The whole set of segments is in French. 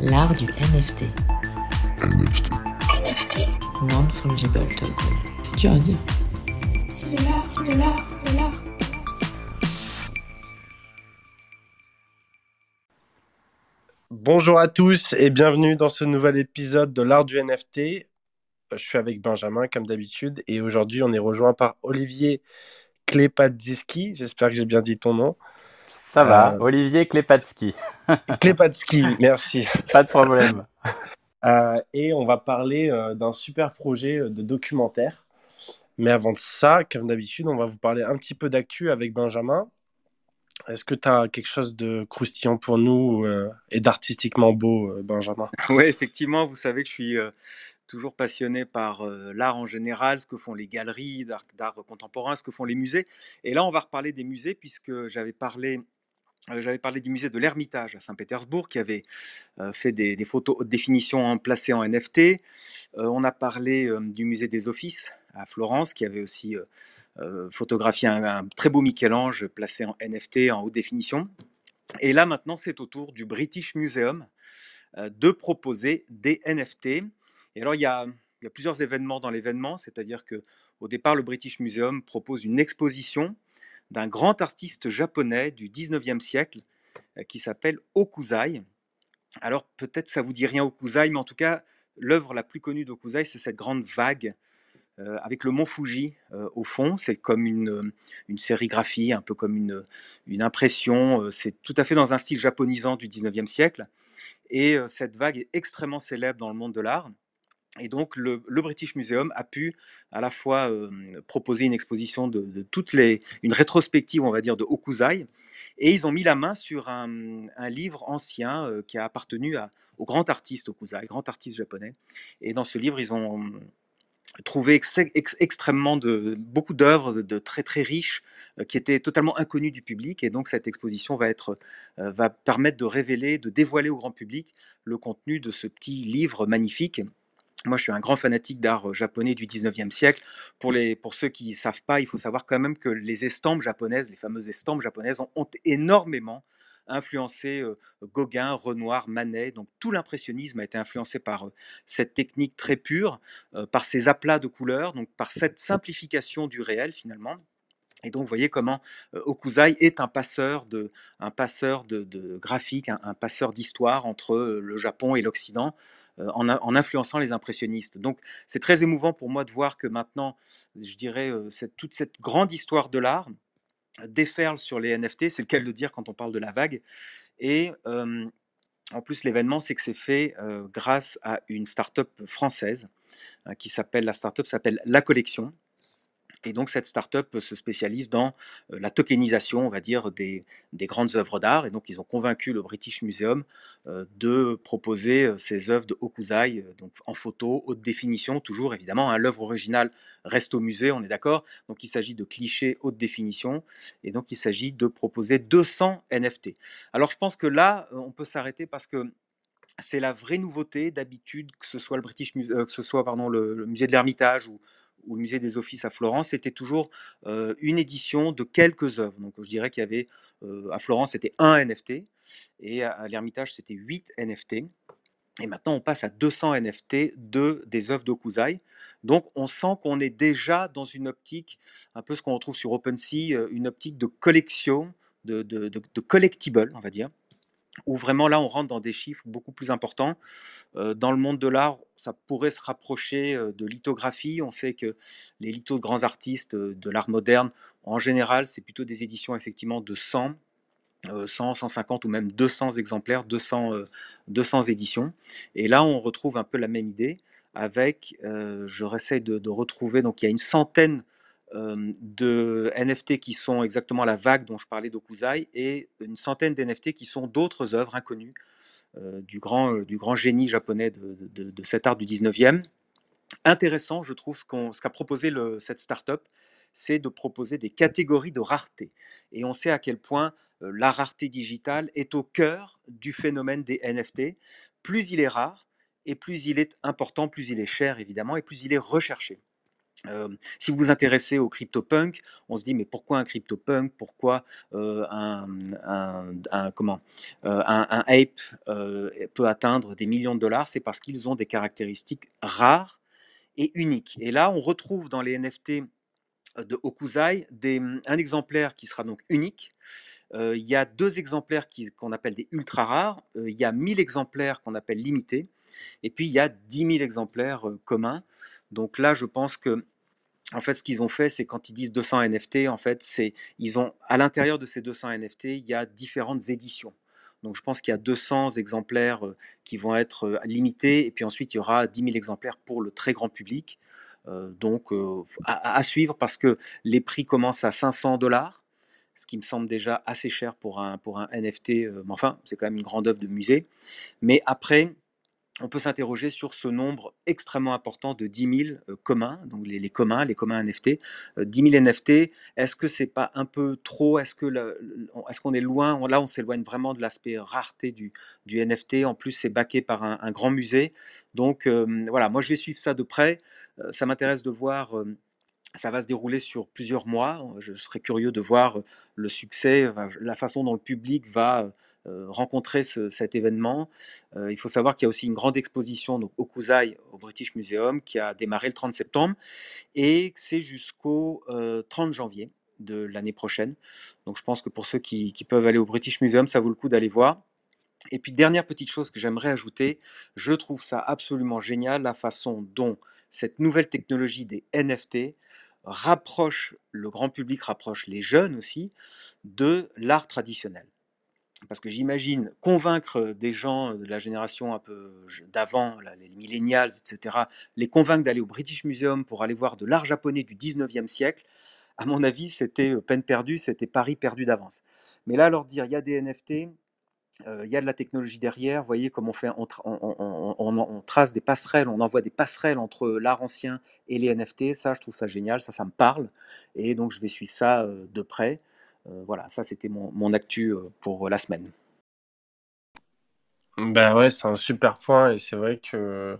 L'art du NFT. NFT. NFT. Non-fungible token. C'est dur à dire. C'est de l'art, c'est de l'art, c'est de l'art. Bonjour à tous et bienvenue dans ce nouvel épisode de l'art du NFT. Euh, Je suis avec Benjamin comme d'habitude et aujourd'hui on est rejoint par Olivier Klepadziski. J'espère que j'ai bien dit ton nom. Ça va, Euh, Olivier Klepatsky, Klepadsky, merci. pas de problème. Euh, et on va parler euh, d'un super projet de documentaire. Mais avant de ça, comme d'habitude, on va vous parler un petit peu d'actu avec Benjamin. Est-ce que tu as quelque chose de croustillant pour nous euh, et d'artistiquement beau, euh, Benjamin? Oui, effectivement, vous savez que je suis euh, toujours passionné par euh, l'art en général, ce que font les galeries d'art d'art contemporain, ce que font les musées. Et là, on va reparler des musées puisque j'avais parlé, euh, j'avais parlé du musée de l'Ermitage à Saint-Pétersbourg qui avait euh, fait des, photos haute définition placées en NFT. Euh, on a parlé euh, du musée des Offices à Florence qui avait aussi euh, euh, photographié un, très beau Michel-Ange placé en NFT en haute définition. Et là, maintenant, c'est au tour du British Museum euh, de proposer des NFT. Et alors, il y a, il y a plusieurs événements dans l'événement, c'est-à-dire que au départ, le British Museum propose une exposition d'un grand artiste japonais du 19e siècle euh, qui s'appelle Okuzai. Alors, peut-être ça vous dit rien Okuzai, mais en tout cas, l'œuvre la plus connue d'Okuzai, c'est cette grande vague euh, avec le mont Fuji euh, au fond. C'est comme une, une sérigraphie, un peu comme une, une impression. C'est tout à fait dans un style japonisant du 19e siècle. Et cette vague est extrêmement célèbre dans le monde de l'art. Et donc, le, British Museum a pu à la fois proposer une exposition de, toutes les, une rétrospective, on va dire, de Okuzai, et ils ont mis la main sur un, un livre ancien qui a appartenu au grand artiste Okuzai, grand artiste japonais. Et dans ce livre, ils ont trouvé ex- ex- extrêmement de beaucoup d'œuvres de, très très riches qui étaient totalement inconnues du public. Et donc, cette exposition va être va permettre de révéler, de dévoiler au grand public le contenu de ce petit livre magnifique. Moi, je suis un grand fanatique d'art euh, japonais du 19e siècle. Pour, les, pour ceux qui ne savent pas, il faut savoir quand même que les estampes japonaises, les fameuses estampes japonaises, ont, énormément influencé euh, Gauguin, Renoir, Manet. Donc tout l'impressionnisme a été influencé par euh, cette technique très pure, par ces aplats de couleurs, donc par cette simplification du réel finalement. Et donc, vous voyez comment Okuzai est un passeur de, un passeur de, de graphique, un, passeur d'histoire entre le Japon et l'Occident, en, a- en influençant les impressionnistes. Donc, c'est très émouvant pour moi de voir que maintenant, je dirais, euh, toute cette grande histoire de l'art déferle sur les NFT, c'est le cas de le dire quand on parle de la vague. Et euh, en plus, l'événement, c'est que c'est fait euh, grâce à une start-up française euh, qui s'appelle, la start-up s'appelle La Collection. Et donc, cette start-up se spécialise dans euh, la tokenisation, on va dire, des, des grandes œuvres d'art. Et donc, ils ont convaincu le British Museum euh, de proposer euh, ces œuvres de euh, donc en photo, haute définition, toujours évidemment. hein, L'œuvre originale reste au musée, on est d'accord. Donc, il s'agit de clichés haute définition. Et donc, il s'agit de proposer 200 NFT. Alors, je pense que là, euh, on peut s'arrêter parce que c'est la vraie nouveauté d'habitude, que ce soit le British Muse- euh, que ce soit pardon, le, le musée de l'Ermitage ou, ou le musée des Offices à Florence, c'était toujours une édition de quelques œuvres. Donc je dirais qu'il y avait à Florence c'était un NFT et à, à l'Ermitage c'était 8 NFT. Et maintenant on passe à 200 NFT de des œuvres d'Okuzai. Donc on sent qu'on est déjà dans une optique, un peu ce qu'on retrouve sur OpenSea, une optique de collection, de, de, de collectible, on va dire où vraiment là on rentre dans des chiffres beaucoup plus importants. Dans le monde de l'art, ça pourrait se rapprocher de lithographie. On sait que les lithos de grands artistes de l'art moderne, en général, c'est plutôt des éditions effectivement de 100, euh, 100, 150 ou même 200 exemplaires, 200, euh, 200 éditions. Et là, on retrouve un peu la même idée avec, je réessaie de, de retrouver, donc il y a une centaine de NFT qui sont exactement la vague dont je parlais d'Okuzai et une centaine d'NFT qui sont d'autres œuvres inconnues du, grand, du grand génie japonais de, cet art du 19e. Intéressant, je trouve, ce qu'a proposé cette start-up, c'est de proposer des catégories de rareté. Et on sait à quel point la rareté digitale est au cœur du phénomène des NFT. Plus il est rare, et plus il est important, plus il est cher, évidemment, et plus il est recherché. Si vous vous intéressez au CryptoPunk, on se dit mais pourquoi un CryptoPunk? Pourquoi un, comment, un, ape peut atteindre des millions de dollars? C'est parce qu'ils ont des caractéristiques rares et uniques. Et là, on retrouve dans les NFT de Okuzai des, un exemplaire qui sera donc unique. il y a deux exemplaires qu'on appelle des ultra rares. il y a 1000 exemplaires qu'on appelle limités. Et puis il y a 10 000 exemplaires communs. Donc là, je pense que en fait, ce qu'ils ont fait, c'est quand ils disent 200 NFT, en fait, c'est ils ont à l'intérieur de ces 200 NFT, il y a différentes éditions. Donc, je pense qu'il y a 200 exemplaires qui vont être limités, et puis ensuite, il y aura 10 000 exemplaires pour le très grand public. donc, à, suivre parce que les prix commencent à 500 dollars, ce qui me semble déjà assez cher pour un, pour un NFT. mais enfin, c'est quand même une grande œuvre de musée. Mais après, on peut s'interroger sur ce nombre extrêmement important de 10 000 euh, communs, donc les, communs, les communs NFT. 10 000 NFT, est-ce que c'est pas un peu trop? Est-ce que est-ce qu'on est loin? Là, on s'éloigne vraiment de l'aspect rareté du, NFT. En plus, c'est baqué par un, grand musée. Donc euh, voilà, moi je vais suivre ça de près. Euh, ça m'intéresse de voir. ça va se dérouler sur plusieurs mois. Je serais curieux de voir le succès, la façon dont le public va euh, rencontrer cet événement. Euh, il faut savoir qu'il y a aussi une grande exposition donc, au au British Museum, qui a démarré le 30 septembre et c'est jusqu'au 30 euh, janvier de l'année prochaine. Donc je pense que pour ceux qui, peuvent aller au British Museum, ça vaut le coup d'aller voir. Et puis dernière petite chose que j'aimerais ajouter, je trouve ça absolument génial la façon dont cette nouvelle technologie des NFT rapproche le grand public, rapproche les jeunes aussi de l'art traditionnel. Parce que j'imagine convaincre des gens de la génération un peu d'avant, les millennials, etc., les convaincre d'aller au British Museum pour aller voir de l'art japonais du 19e siècle, à mon avis, c'était peine perdue, c'était pari perdu d'avance. Mais là, leur dire, il y a des NFT, il y a de la technologie derrière, voyez comme on, fait, on, on, trace des passerelles, on envoie des passerelles entre l'art ancien et les NFT, ça je trouve ça génial, ça ça me parle, et donc je vais suivre ça de près. Euh, voilà, ça c'était mon, actu euh, pour la semaine. Ben ouais, c'est un super point et c'est vrai que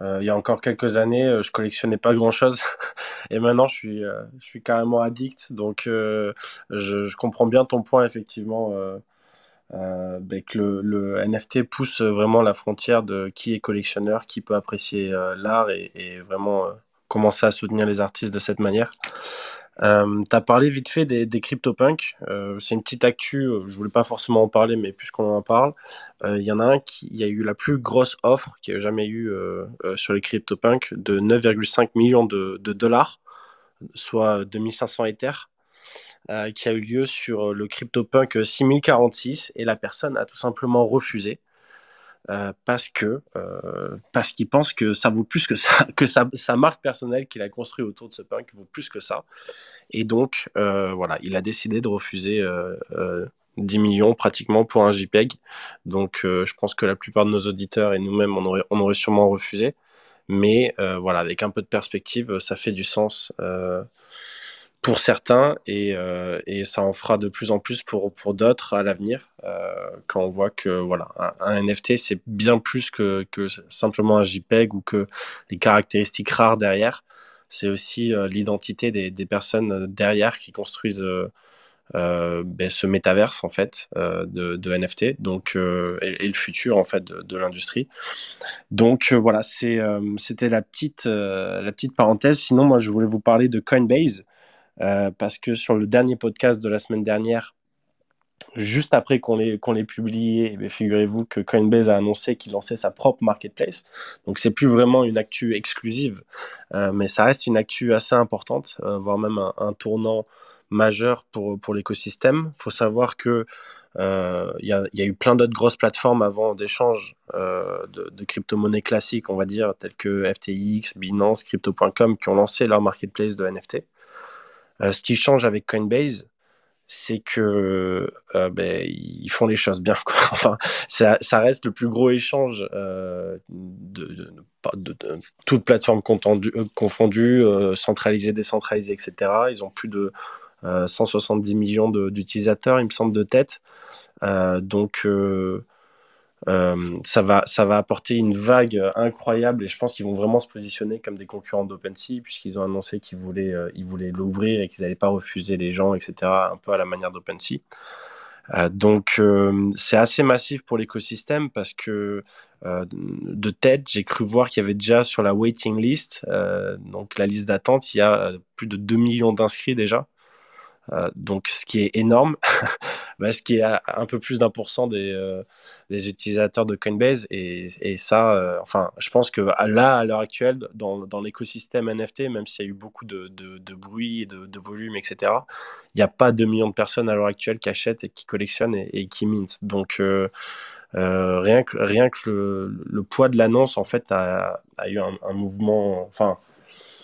euh, il y a encore quelques années, je collectionnais pas grand chose et maintenant je suis, je suis carrément addict. Donc je, comprends bien ton point effectivement. Ben que le, NFT pousse vraiment la frontière de qui est collectionneur, qui peut apprécier l'art et, vraiment commencer à soutenir les artistes de cette manière. Euh, tu as parlé vite fait des, des CryptoPunks. Euh, c'est une petite actu, euh, je voulais pas forcément en parler, mais puisqu'on en parle, euh, il y en a un qui y a eu la plus grosse offre qu'il y a jamais eu euh, sur les CryptoPunks de 9,5 millions de, de, dollars, soit 2500 Ethers. qui a eu lieu sur le CryptoPunk 6046 et la personne a tout simplement refusé. Euh, parce que euh, parce qu'il pense que ça vaut plus que ça, que sa, sa marque personnelle qu'il a construit autour de ce punk vaut plus que ça. Et donc euh, voilà, il a décidé de refuser 10 millions pratiquement pour un JPEG. Donc je pense que la plupart de nos auditeurs et nous-mêmes on aurait, on aurait sûrement refusé. Mais voilà, avec un peu de perspective, ça fait du sens pour certains et, euh, et, ça en fera de plus en plus pour, pour d'autres à l'avenir euh, quand on voit que voilà un, NFT c'est bien plus que, que simplement un JPEG ou que les caractéristiques rares derrière. C'est aussi euh, l'identité des, des, personnes derrière qui construisent euh, ben, ce métaverse en fait de, de, NFT donc et, et, le futur en fait de, de l'industrie. Donc voilà c'est c'était la petite la petite parenthèse. Sinon moi je voulais vous parler de Coinbase. euh, parce que sur le dernier podcast de la semaine dernière, juste après qu'on l'ait qu'on publié, eh figurez-vous que Coinbase a annoncé qu'il lançait sa propre marketplace. Donc c'est plus vraiment une actu exclusive, euh, mais ça reste une actu assez importante, euh, voire même un, tournant majeur pour pour l'écosystème. Faut savoir que il y, a, y, a, eu plein d'autres grosses plateformes avant d'échange de, de crypto-monnaies classiques, on va dire, telles que FTX, Binance, Crypto.com, qui ont lancé leur marketplace de NFT. Euh, ce qui change avec Coinbase, c'est que euh, ben, ils font les choses bien. Enfin, ça, reste le plus gros échange euh, de, de, de, de, euh, confondues, euh, centralisées, décentralisées, etc. Ils ont plus de 170 millions d'utilisateurs, il me semble, de tête. donc, Euh, ça, va, ça va apporter une vague incroyable et je pense qu'ils vont vraiment se positionner comme des concurrents d'OpenSea puisqu'ils ont annoncé qu'ils voulaient euh, ils voulaient l'ouvrir et qu'ils n'allaient pas refuser les gens, etc. Un peu à la manière d'OpenSea. Euh, donc euh, c'est assez massif pour l'écosystème parce que euh, de tête, j'ai cru voir qu'il y avait déjà sur la waiting list, euh, donc la liste d'attente, il y a euh, plus de 2 millions d'inscrits déjà. Euh, donc, ce qui est énorme, bah, ce qui est un peu plus d'un pour cent des, euh, utilisateurs de Coinbase. Et, ça, euh, enfin, je pense que là, à l'heure actuelle, dans, l'écosystème NFT, même s'il y a eu beaucoup de, bruit, de, de volume, etc., il n'y a pas 2 millions de personnes à l'heure actuelle qui achètent et qui collectionnent et, qui mintent. Donc, rien que, rien que le, poids de l'annonce, en fait, a, a eu un, un mouvement, enfin,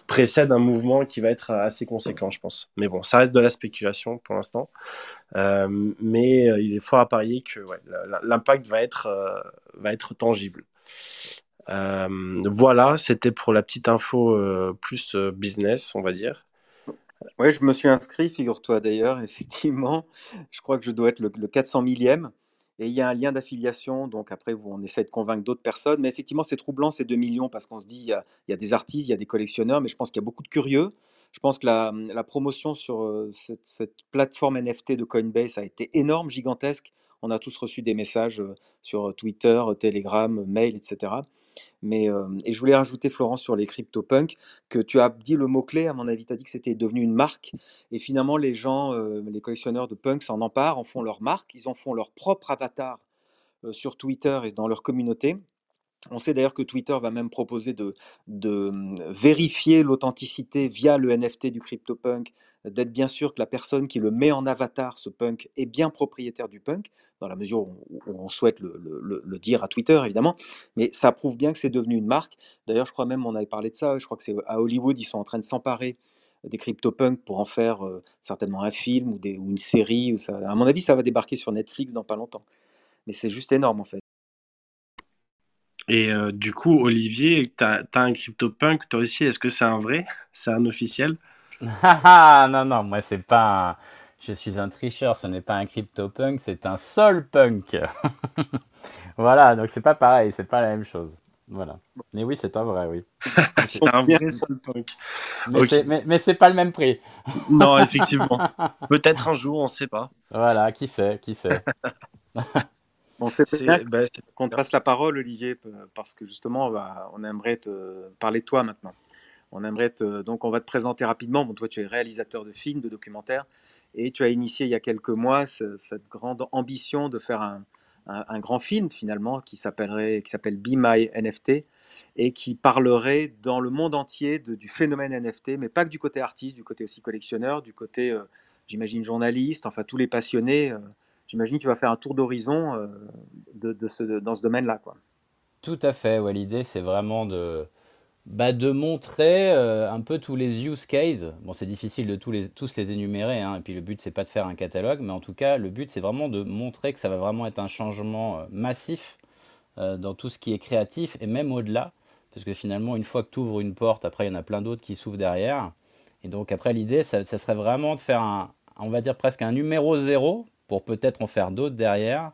précède un mouvement qui va être assez conséquent, je pense. Mais bon, ça reste de la spéculation pour l'instant. Euh, mais euh, il est fort à parier que l'impact va être, euh, va être tangible. Euh, voilà, c'était pour la petite info euh, plus euh, business, on va dire. Ouais, je me suis inscrit, figure-toi d'ailleurs, effectivement. Je crois que je dois être le, le 400 millième. Et il y a un lien d'affiliation, donc après, on essaie de convaincre d'autres personnes. Mais effectivement, c'est troublant, ces 2 millions, parce qu'on se dit, il y a, des artistes, il y a des collectionneurs, mais je pense qu'il y a beaucoup de curieux. Je pense que la, promotion sur euh, cette plateforme NFT de Coinbase a été énorme, gigantesque. On a tous reçu des messages sur Twitter, Telegram, mail, etc. Mais, et je voulais rajouter, Florence, sur les CryptoPunks, que tu as dit le mot-clé, à mon avis, tu as dit que c'était devenu une marque. Et finalement, les gens, les collectionneurs de punks s'en emparent, en font leur marque, ils en font leur propre avatar sur Twitter et dans leur communauté. On sait d'ailleurs que Twitter va même proposer de, de hum, vérifier l'authenticité via le NFT du CryptoPunk, d'être bien sûr que la personne qui le met en avatar, ce punk, est bien propriétaire du punk, dans la mesure où, on souhaite le, le- dire à Twitter, évidemment. Mais ça prouve bien que c'est devenu une marque. D'ailleurs, je crois même, on avait parlé de ça, je crois que c'est à Hollywood, ils sont en train de s'emparer des CryptoPunks pour en faire euh, certainement un film ou, des, ou une série. Ou ça, à mon avis, ça va débarquer sur Netflix dans pas longtemps. Mais c'est juste énorme, en fait. Et euh, du coup, Olivier, tu as, un CryptoPunk, toi aussi, est-ce que c'est un vrai? C'est un officiel? Ah non, non, moi c'est pas un... Je suis un tricheur, ce n'est pas un CryptoPunk, c'est un Solpunk. Voilà, donc c'est pas pareil, c'est pas la même chose. Voilà. Mais oui, c'est un vrai, oui. Mais c'est un vrai Solpunk. mais Ok. c'est mais, mais c'est pas le même prix. Non, effectivement. Peut-être un jour, on ne sait pas. Voilà, qui sait, qui sait. Bon, c'est bah, c'est- qu'on te passe la parole, Olivier, parce que justement, on, va- on aimerait te parler de toi maintenant. On aimerait donc, on va te présenter rapidement. Bon, toi, tu es réalisateur de films, de documentaires, et tu as initié il y a quelques mois ce- cette grande ambition de faire un, grand film finalement qui s'appellerait, qui s'appelle Be My NFT et qui parlerait dans le monde entier du phénomène NFT, mais pas que du côté artiste, du côté aussi collectionneur, du côté, euh, j'imagine, journaliste, enfin tous les passionnés. euh, J'imagine que tu vas faire un tour d'horizon euh, de, ce, dans ce domaine-là. Tout à fait, ouais, l'idée c'est vraiment de, bah, de montrer euh, un peu tous les use cases. Bon, c'est difficile de tous les, tous les énumérer, hein, et puis le but c'est pas de faire un catalogue, mais en tout cas le but c'est vraiment de montrer que ça va vraiment être un changement euh, massif euh, dans tout ce qui est créatif et même au-delà, parce que finalement une fois que tu ouvres une porte, après il y en a plein d'autres qui s'ouvrent derrière. Et donc après l'idée ça, ça serait vraiment de faire un, on va dire presque un numéro zéro pour peut-être en faire d'autres derrière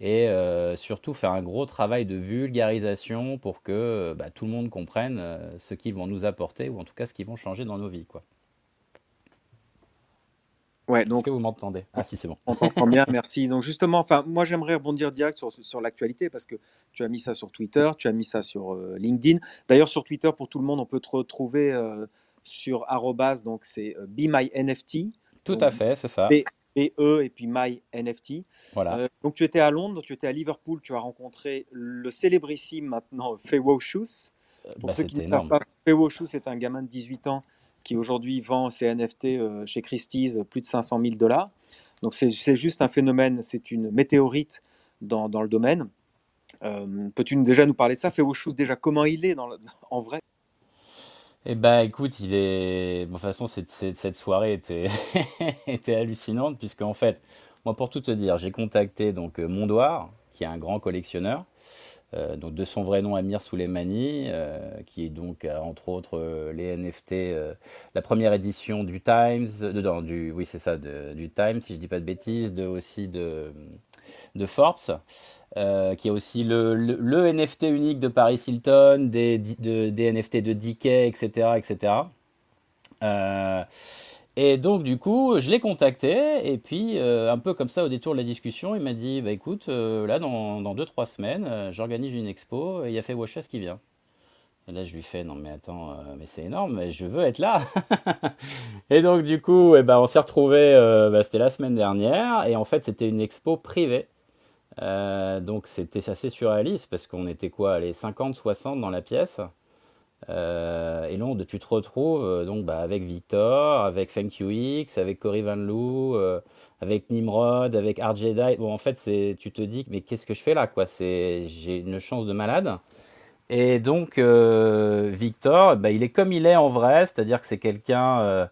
et euh, surtout faire un gros travail de vulgarisation pour que euh, bah, tout le monde comprenne euh, ce qu'ils vont nous apporter ou en tout cas ce qu'ils vont changer dans nos vies. Quoi. Ouais, Est-ce donc que vous m'entendez? Ah si, c'est bon. on t'entend bien, merci. Donc justement, enfin, moi j'aimerais rebondir direct sur, sur l'actualité parce que tu as mis ça sur Twitter, tu as mis ça sur euh, LinkedIn. D'ailleurs, sur Twitter, pour tout le monde, on peut te retrouver euh, sur arrobase, donc c'est Be My NFT. Tout à fait, c'est ça. B- BE et puis My NFT. Voilà. Euh, donc tu étais à Londres, tu étais à Liverpool, tu as rencontré le célébrissime maintenant Fewo Shoes. Pour Bah, ceux qui ne savent pas, Fewo Shoes c'est un gamin de 18 ans qui aujourd'hui vend ses NFT euh, chez Christie's euh, plus de 500 000 dollars. Donc c'est juste un phénomène, c'est une météorite dans, dans le domaine. Euh, Peux-tu déjà nous parler de ça? Fewo Shoes, déjà comment il est dans le- en vrai? Eh ben, écoute, il est. bon, de toute façon, cette, cette- soirée était, était hallucinante, puisque en fait, moi, pour tout te dire, j'ai contacté donc euh, Mondoir, qui est un grand collectionneur, euh, donc de son vrai nom Amir Souleimani, euh, qui est donc entre autres les NFT, la première édition du Times, de, non, du, oui c'est ça, du Times, si je dis pas de bêtises, de aussi de de Forbes, euh, qui a aussi le, le- NFT unique de Paris Hilton, des, de- des NFT de DK, etc. etc. Et donc, du coup, je l'ai contacté, et puis, euh, un peu comme ça, au détour de la discussion, il m'a dit, bah écoute, euh, là, dans, dans 2-3 semaines, j'organise une expo, et il y a fait Washes qui vient. Et là, je lui fais, non mais attends, euh, mais c'est énorme, mais je veux être là. Et donc, du coup, eh ben, on s'est retrouvés, euh, bah, c'était la semaine dernière, et en fait, c'était une expo privée. Euh, donc, c'était assez surréaliste, parce qu'on était quoi, les 50, 60 dans la pièce. Et on- tu te retrouves donc bah, avec Victor, avec FankUX, avec Cory Van Loo, avec Nimrod, avec Art Jedi. Bon, en fait, tu te dis, mais qu'est-ce que je fais là, quoi? J'ai une chance de malade. Et donc, euh, Victor, bah, il est comme il est en vrai, c'est-à-dire que c'est quelqu'un euh,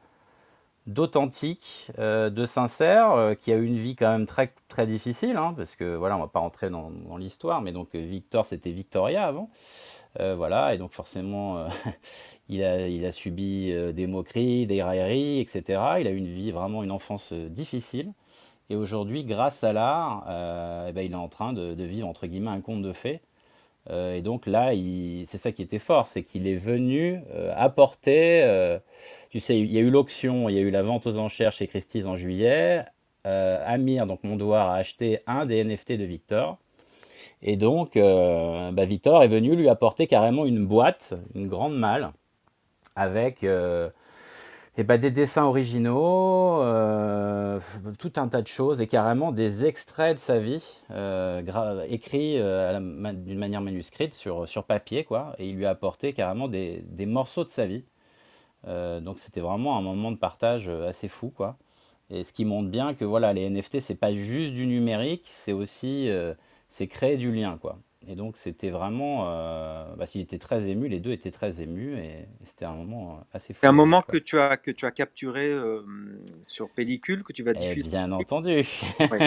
d'authentique, euh, de sincère, qui a eu une vie quand même très, très difficile, hein, parce que voilà, on va pas rentrer dans, l'histoire, mais donc Victor, c'était Victoria avant. Voilà, et donc forcément, il a, subi des moqueries, des railleries, etc. Il a eu une vie, vraiment une enfance difficile. Et aujourd'hui, grâce à l'art, eh ben, il est en train de, de vivre, entre guillemets, un conte de fées. Euh, et donc là, c'est ça qui était fort, c'est qu'il est venu euh, apporter, euh, tu sais, il y a eu l'auction, il y a eu la vente aux enchères chez Christie's en juillet. Amir, donc Mondoir, a acheté un des NFT de Victor. Et donc, bah, Victor est venu lui apporter carrément une boîte, une grande malle, avec eh ben, des dessins originaux, euh, tout un tas de choses, et carrément des extraits de sa vie, euh, écrits euh, d'une manière manuscrite sur, sur papier, quoi. Et il lui a apporté carrément des, des morceaux de sa vie. Euh, donc c'était vraiment un moment de partage assez fou, quoi. Et ce qui montre bien que voilà, les NFT, c'est pas juste du numérique, c'est aussi c'est créer du lien, quoi. Et donc c'était vraiment, euh, bah, il était très ému, les deux étaient très émus, et, et c'était un moment euh, assez fou C'est un moment quoi. que tu as, que tu as capturé euh, sur pellicule, que tu vas Eh diffuser. bien entendu. Ouais.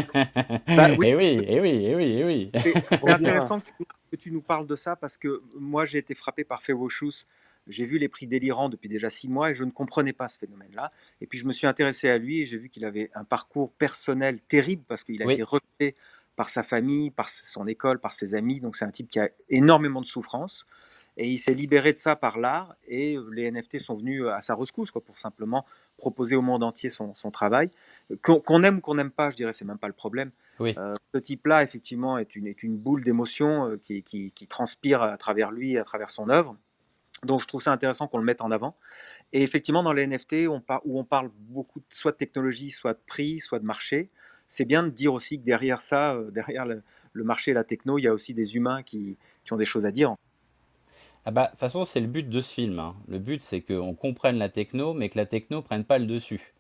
Bah oui, Eh oui, eh oui, eh oui, eh oui. c'est intéressant que tu, que tu nous parles de ça parce que moi j'ai été frappé par Fevochus. J'ai vu les prix délirants depuis déjà six mois et je ne comprenais pas ce phénomène-là. Et puis je me suis intéressé à lui et j'ai vu qu'il avait un parcours personnel terrible parce qu'il a Oui, été rejeté par sa famille, par son école, par ses amis. Donc c'est un type qui a énormément de souffrance. Et il s'est libéré de ça par l'art et les NFT sont venus à sa rescousse quoi, pour simplement proposer au monde entier son, son travail. Qu'on qu'on aime ou qu'on n'aime pas, je dirais, c'est même pas le problème. oui. Euh, ce type-là, effectivement, est une, est une boule d'émotion euh, qui, qui, qui transpire à travers lui, à travers son œuvre. Donc je trouve ça intéressant qu'on le mette en avant. Et effectivement, dans les NFT, on par- où on parle beaucoup de- soit de technologie, soit de prix, soit de marché, c'est bien de dire aussi que derrière ça, euh, derrière le, le marché la techno, il y a aussi des humains qui, qui ont des choses à dire. Ah bah, de toute façon, c'est le but de ce film. hein. Le but, c'est qu'on comprenne la techno, mais que la techno prenne pas le dessus.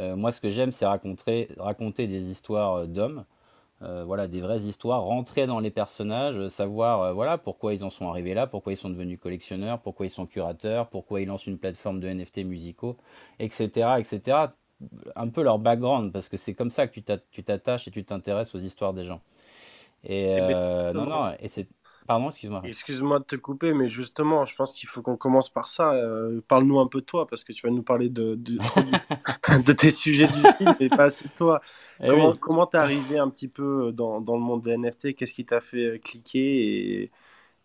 Euh, moi, ce que j'aime, c'est raconter, raconter des histoires euh, d'hommes, voilà, des vraies histoires, rentrer dans les personnages, savoir voilà, pourquoi ils en sont arrivés là, pourquoi ils sont devenus collectionneurs, pourquoi ils sont curateurs, pourquoi ils lancent une plateforme de NFT musicaux, etc., etc. Un peu leur background, parce que c'est comme ça que tu t'a- tu t'attaches et tu t'intéresses aux histoires des gens. Et Eh euh, non, non, et c'est... Pardon, excuse-moi. excuse-moi de te couper, mais justement, je pense qu'il faut qu'on commence par ça. Euh, Parle-nous un peu de toi, parce que tu vas nous parler de, de, tes sujets du film, mais pas assez de toi. Eh Comment oui. comment t'es arrivé un petit peu dans, dans le monde des NFT? Qu'est-ce qui t'a fait euh, cliquer? Et,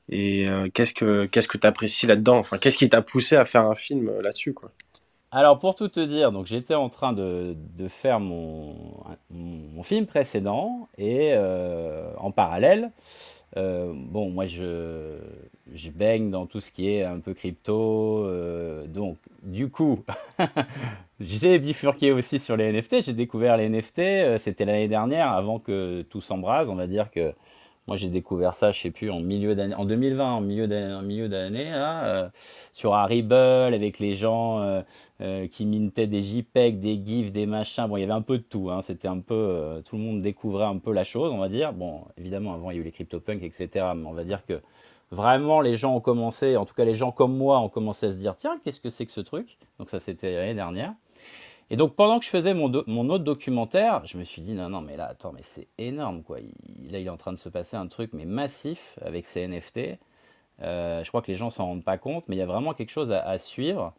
et euh, qu'est-ce que qu'est-ce que t'apprécies là-dedans? Enfin, qu'est-ce qui t'a poussé à faire un film là-dessus, quoi? Alors pour tout te dire, donc j'étais en train de, de faire mon, mon film précédent et euh, en parallèle, euh, bon moi je, je baigne dans tout ce qui est un peu crypto, euh, donc du coup j'ai bifurqué aussi sur les NFT, j'ai découvert les NFT, c'était l'année dernière avant que tout s'embrase, on va dire que moi j'ai découvert ça, je sais plus, en milieu d'année, en 2020, en milieu d'année, milieu d'année sur Harible avec les gens. Euh, qui mintaient des JPEG, des GIFs, des machins. Bon, il y avait un peu de tout. hein. C'était un peu. euh, tout le monde découvrait un peu la chose, on va dire. Bon, évidemment, avant, il y a eu les CryptoPunks, etc. Mais on va dire que vraiment, les gens ont commencé, en tout cas, les gens comme moi, ont commencé à se dire tiens, qu'est-ce que c'est que ce truc? Donc, ça, c'était l'année dernière. Et donc, pendant que je faisais mon, autre documentaire, je me suis dit non, non, mais là, attends, mais c'est énorme, quoi. Là, il est en train de se passer un truc, mais massif avec ces NFT. Euh, je crois que les gens s'en rendent pas compte, mais il y a vraiment quelque chose à suivre.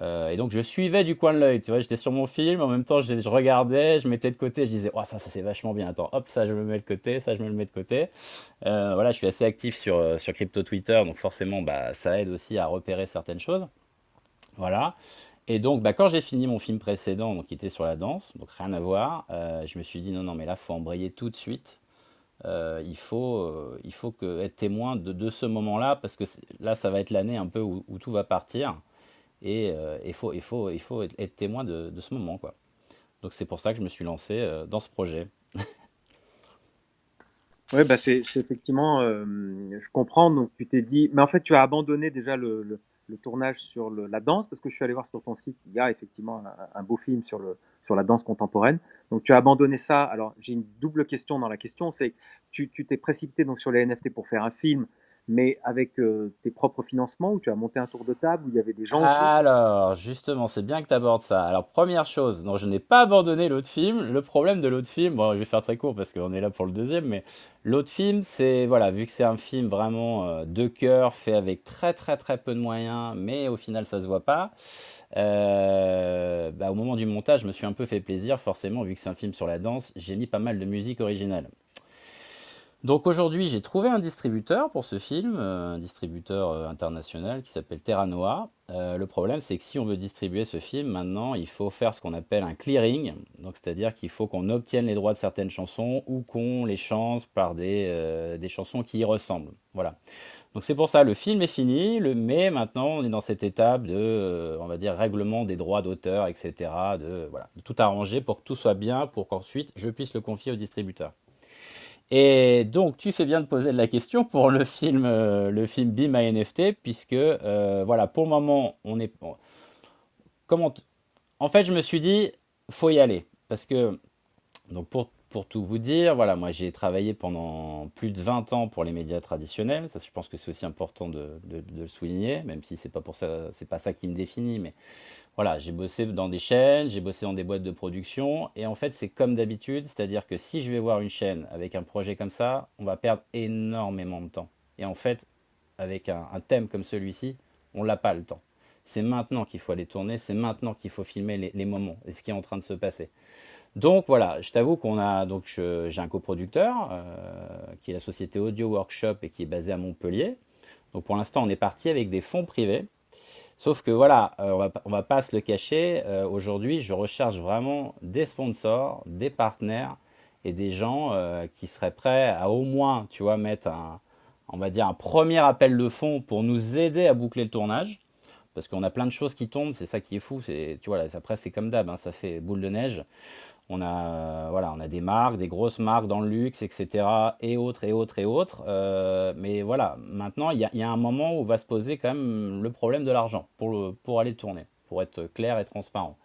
Euh, et donc je suivais du coin de l'œil, tu vois, j'étais sur mon film, en même temps je, regardais, je mettais de côté, je disais, oh ça, ça c'est vachement bien, attends, hop, ça je me mets de côté, ça je me le mets de côté. Euh, voilà, je suis assez actif sur, euh, sur crypto Twitter, donc forcément bah, ça aide aussi à repérer certaines choses. Voilà. Et donc bah, quand j'ai fini mon film précédent, donc qui était sur la danse, donc rien à voir, je me suis dit, non, non, mais là, faut embrayer tout de suite. il, faut, il faut être témoin de, de ce moment-là, parce que là, ça va être l'année un peu où tout va partir. Et euh, il, faut, il, faut, il faut être témoin de, ce moment. Quoi. Donc c'est pour ça que je me suis lancé euh, dans ce projet. oui, bah c'est effectivement, euh, je comprends. Donc tu t'es dit, mais en fait tu as abandonné déjà le, tournage sur la danse parce que je suis allé voir sur ton site, il y a effectivement un, beau film sur, sur la danse contemporaine. Donc tu as abandonné ça. Alors j'ai une double question dans la question, c'est tu t'es précipité donc sur les NFT pour faire un film mais avec euh, tes propres financements, où tu as monté un tour de table, où il y avait des gens. Alors, justement, c'est bien que tu abordes ça. Alors, première chose, non, je n'ai pas abandonné l'autre film. Le problème de l'autre film, bon, je vais faire très court parce qu'on est là pour le deuxième, mais l'autre film, c'est, voilà, vu que c'est un film vraiment euh, de cœur, fait avec très, très, très peu de moyens, mais au final, ça se voit pas. Euh, bah, au moment du montage, je me suis un peu fait plaisir, forcément, vu que c'est un film sur la danse, j'ai mis pas mal de musique originale. Donc aujourd'hui, j'ai trouvé un distributeur pour ce film, euh, un distributeur euh, international qui s'appelle Terra Noa. Euh, le problème, c'est que si on veut distribuer ce film, maintenant, il faut faire ce qu'on appelle un clearing. Donc, c'est-à-dire qu'il faut qu'on obtienne les droits de certaines chansons ou qu'on les chante par des, des chansons qui y ressemblent. Voilà. Donc c'est pour ça, le film est fini, le, mais maintenant on est dans cette étape de, on va dire, règlement des droits d'auteur, etc. De, voilà, de tout arranger pour que tout soit bien, pour qu'ensuite je puisse le confier au distributeur. Et donc, tu fais bien de poser la question pour le film, euh, le film My NFT, puisque, euh, voilà, pour le moment, on est. Comment. En fait, je me suis dit, faut y aller. Parce que, donc, pour, pour tout vous dire, voilà, moi, j'ai travaillé pendant plus de 20 ans pour les médias traditionnels. Ça, je pense que c'est aussi important de, de, de, le souligner, même si c'est pas pour ça, c'est pas ça qui me définit, mais voilà, j'ai bossé dans des chaînes, j'ai bossé dans des boîtes de production, et en fait, c'est comme d'habitude, c'est-à-dire que si je vais voir une chaîne avec un projet comme ça, on va perdre énormément de temps. Et en fait, avec un, thème comme celui-ci, on n'a pas le temps. C'est maintenant qu'il faut aller tourner, c'est maintenant qu'il faut filmer les, moments et ce qui est en train de se passer. Donc voilà, je t'avoue qu'on a donc j'ai un coproducteur euh, qui est la société Audio Workshop et qui est basé à Montpellier. Donc pour l'instant, on est parti avec des fonds privés. Sauf que voilà, euh, on va, va pas se le cacher, euh, aujourd'hui je recherche vraiment des sponsors, des partenaires et des gens euh, qui seraient prêts à au moins, tu vois, mettre un, on va dire un premier appel de fonds pour nous aider à boucler le tournage. Parce qu'on a plein de choses qui tombent, c'est ça qui est fou. Tu vois, après c'est comme d'hab, hein, ça fait boule de neige. On a, voilà, on a des marques, des grosses marques dans le luxe, etc. Et autres, et autres, et autres. Euh, mais voilà, maintenant, il y, a un moment où va se poser quand même le problème de l'argent pour, pour aller tourner, pour être clair et transparent.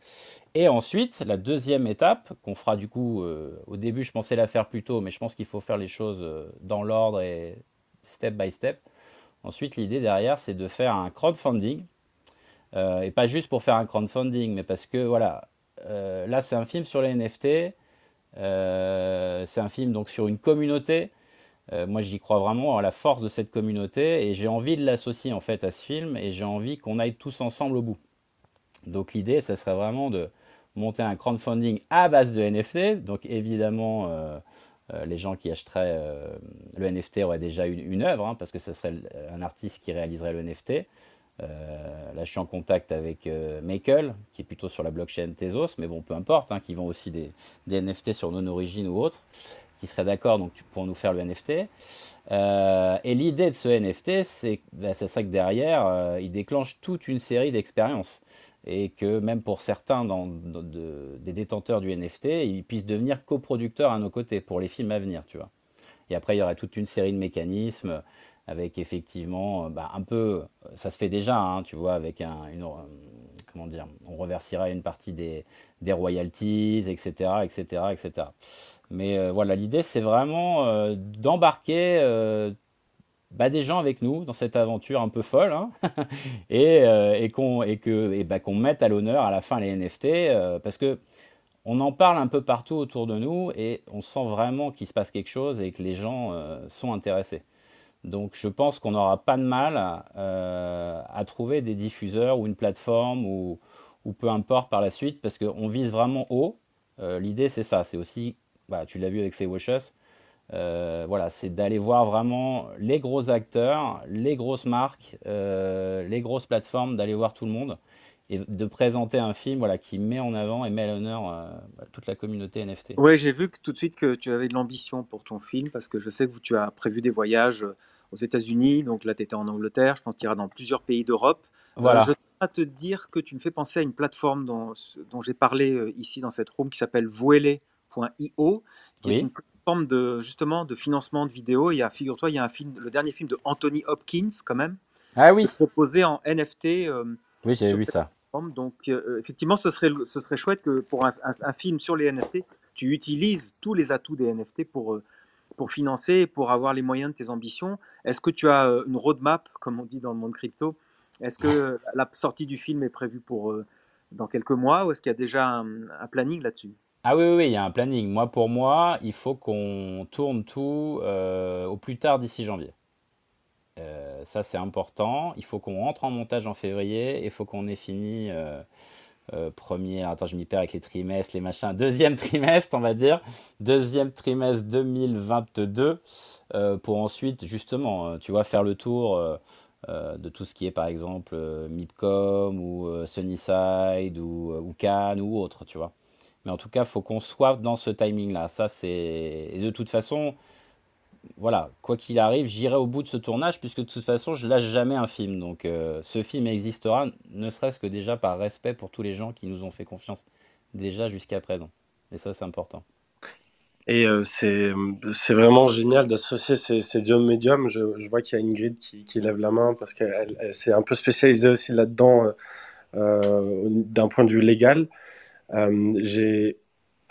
Et ensuite, la deuxième étape, qu'on fera du coup, euh, au début, je pensais la faire plus tôt, mais je pense qu'il faut faire les choses euh, dans l'ordre et step by step. Ensuite, l'idée derrière, c'est de faire un crowdfunding. Euh, et pas juste pour faire un crowdfunding, mais parce que voilà, euh, là, c'est un film sur les NFT. Euh, c'est un film donc sur une communauté. Euh, moi, j'y crois vraiment à la force de cette communauté et j'ai envie de l'associer en fait à ce film et j'ai envie qu'on aille tous ensemble au bout. Donc l'idée, ça serait vraiment de monter un crowdfunding à base de NFT. Donc évidemment, euh, euh, les gens qui achèteraient euh, le NFT auraient déjà une, une œuvre, hein, parce que ce serait un artiste qui réaliserait le NFT. Euh, là, je suis en contact avec euh, qui est plutôt sur la blockchain Tezos, mais bon, peu importe, hein, qui vend aussi des, NFT sur non-origine ou autre, qui serait d'accord donc pour nous faire le NFT. Euh, et l'idée de ce NFT, c'est bah, ça que derrière, euh, il déclenche toute une série d'expériences. Et que même pour certains dans, dans, de, des détenteurs du NFT, ils puissent devenir coproducteurs à nos côtés pour les films à venir, tu vois. Et après, il y aurait toute une série de mécanismes avec effectivement euh, bah, un peu, ça se fait déjà, hein, tu vois, avec un, une, euh, comment dire, on reversira une partie des, royalties, etc., etc., etc. Mais euh, voilà, l'idée c'est vraiment euh, d'embarquer euh, bah, des gens avec nous dans cette aventure un peu folle hein, et, qu'on bah, qu'on mette à l'honneur à la fin les NFT parce que on en parle un peu partout autour de nous et on sent vraiment qu'il se passe quelque chose et que les gens sont intéressés. Donc je pense qu'on n'aura pas de mal euh, à trouver des diffuseurs ou une plateforme ou, peu importe par la suite, parce qu'on vise vraiment haut. Euh, l'idée c'est ça, c'est aussi, bah, tu l'as vu avec Washus, euh, voilà, c'est d'aller voir vraiment les gros acteurs, les grosses marques, les grosses plateformes, d'aller voir tout le monde et de présenter un film voilà, qui met en avant et met à l'honneur euh, bah, toute la communauté NFT. Oui, j'ai vu que, tout de suite que tu avais de l'ambition pour ton film parce que je sais que tu as prévu des voyages euh, aux États-Unis, donc là tu étais en Angleterre, je pense que tu iras dans plusieurs pays d'Europe. Euh, voilà. je tiens à te dire que tu me fais penser à une plateforme dont, dont j'ai parlé ici dans cette room qui s'appelle voele.io, qui Oui. est une plateforme de, justement de financement de vidéos. Il y a, figure-toi, il y a un film, le dernier film de Anthony Hopkins quand même, Ah oui, proposé en NFT. euh, oui sur vu ça. Donc, euh, effectivement, ce serait, ce serait chouette que pour un, film sur les NFT, tu utilises tous les atouts des NFT pour, euh, pour financer, pour avoir les moyens de tes ambitions. Est-ce que tu as euh, une roadmap, comme on dit dans le monde crypto? Est-ce que la sortie du film est prévue pour euh, dans quelques mois ou est-ce qu'il y a déjà un, planning là-dessus? Ah oui, oui, oui, il y a un planning. Moi, pour moi, il faut qu'on tourne tout euh, au plus tard d'ici janvier. Euh, ça, c'est important. Il faut qu'on rentre en montage en février et il faut qu'on ait fini euh, euh, premier. Attends, je m'y perds avec les trimestres, les machins. Deuxième trimestre, on va dire. Deuxième trimestre 2022 euh, pour ensuite, justement, tu vois, faire le tour de tout ce qui est, par exemple, Mipcom ou euh, Sunnyside ou, ou Cannes ou autre, tu vois. Mais en tout cas, faut qu'on soit dans ce timing-là. Ça, c'est. De toute façon, voilà, quoi qu'il arrive, j'irai au bout de ce tournage, puisque de toute façon, je lâche jamais un film. Donc, euh, ce film existera, ne serait-ce que déjà par respect pour tous les gens qui nous ont fait confiance déjà jusqu'à présent. Et ça, c'est important. Et euh, c'est vraiment génial d'associer ces, ces deux médiums. Je, vois qu'il y a Ingrid qui, qui lève la main parce qu'elle elle, s'est un peu spécialisée aussi là-dedans euh, d'un point de vue légal. J'ai,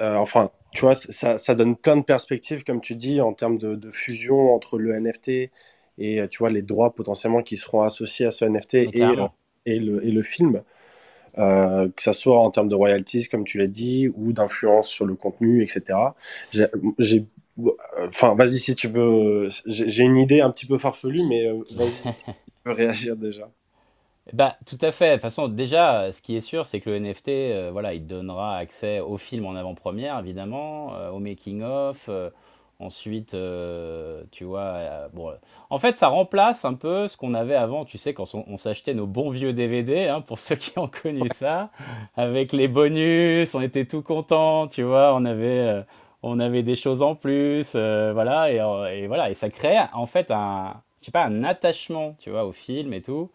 enfin, tu vois, ça, ça donne plein de perspectives, comme tu dis, en termes de, de fusion entre le NFT et euh, tu vois les droits potentiellement qui seront associés à ce NFT et, le, et le film. Euh, que ça soit en termes de royalties, comme tu l'as dit, ou d'influence sur le contenu, etc. J'ai, enfin, vas-y si tu veux. J'ai j'ai une idée un petit peu farfelue, mais euh, vas-y, si tu peux réagir déjà. Bah, tout à fait. De toute façon, déjà, ce qui est sûr, c'est que le NFT, euh, voilà, il donnera accès au film en avant-première, évidemment, euh, au making-of. euh, ensuite, euh, tu vois, euh, bon, en fait, ça remplace un peu ce qu'on avait avant, tu sais, quand on, on s'achetait nos bons vieux DVD, hein, pour ceux qui ont connu ça, avec les bonus, on était tout contents, tu vois, on avait, euh, on avait des choses en plus, euh, voilà, et, et voilà, et ça crée en fait un, je sais pas, un attachement, tu vois, au film et tout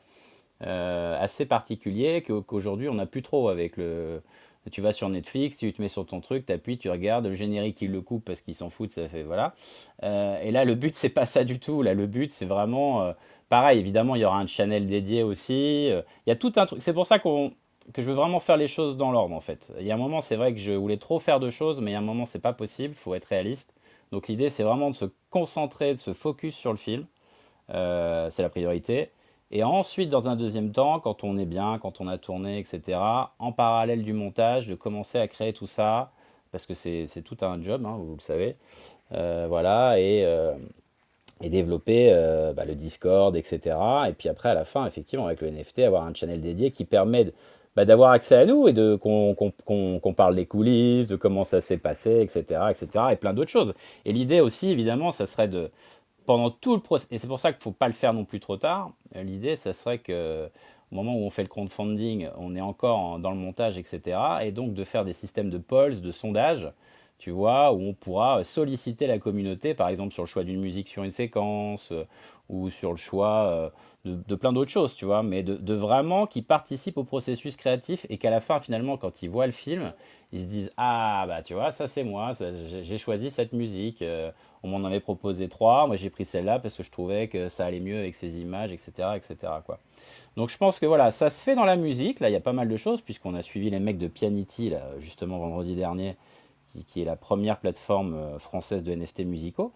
assez particulier qu'aujourd'hui on n'a plus trop avec le. Tu vas sur Netflix, tu te mets sur ton truc, t'appuies, tu regardes, le générique il le coupe parce qu'ils s'en foutent, ça fait voilà. Euh, et là le but c'est pas ça du tout. Là le but c'est vraiment euh, pareil. Évidemment il y aura un channel dédié aussi. Euh, Il y a tout un truc. C'est pour ça qu'on que je veux vraiment faire les choses dans l'ordre en fait. Il y a un moment c'est vrai que je voulais trop faire de choses, mais il y a un moment c'est pas possible. Faut être réaliste. Donc l'idée c'est vraiment de se concentrer, de se focus sur le film. Euh, c'est la priorité. Et ensuite, dans un deuxième temps, quand on est bien, quand on a tourné, etc., en parallèle du montage, de commencer à créer tout ça, parce que c'est tout un job, hein, vous le savez. Euh, voilà, et, euh, et développer euh, bah, le Discord, etc. Et puis après, à la fin, effectivement, avec le NFT, avoir un channel dédié qui permet bah, d'avoir accès à nous et de qu'on qu'on- qu'on parle des coulisses, de comment ça s'est passé, etc., etc., et plein d'autres choses. Et l'idée aussi, évidemment, ça serait de pendant tout le processus, et c'est pour ça qu'il ne faut pas le faire non plus trop tard, euh, l'idée, ça serait que au moment où on fait le crowdfunding, on est encore en- dans le montage, etc. Et donc de faire des systèmes de polls, de sondage, tu vois, où on pourra solliciter la communauté, par exemple sur le choix d'une musique sur une séquence, euh, ou sur le choix euh, de, plein d'autres choses, tu vois, mais de, vraiment qu'ils participent au processus créatif et qu'à la fin, finalement, quand ils voient le film, ils se disent Ah, bah tu vois, ça c'est moi, j'ai choisi cette musique, euh, on m'en avait proposé trois, moi j'ai pris celle-là parce que je trouvais que ça allait mieux avec ces images, etc. etc. quoi. Donc je pense que voilà, ça se fait dans la musique, là il y a pas mal de choses, puisqu'on a suivi les mecs de Pianity, là, justement vendredi dernier, qui, qui est la première plateforme euh, française de NFT musicaux.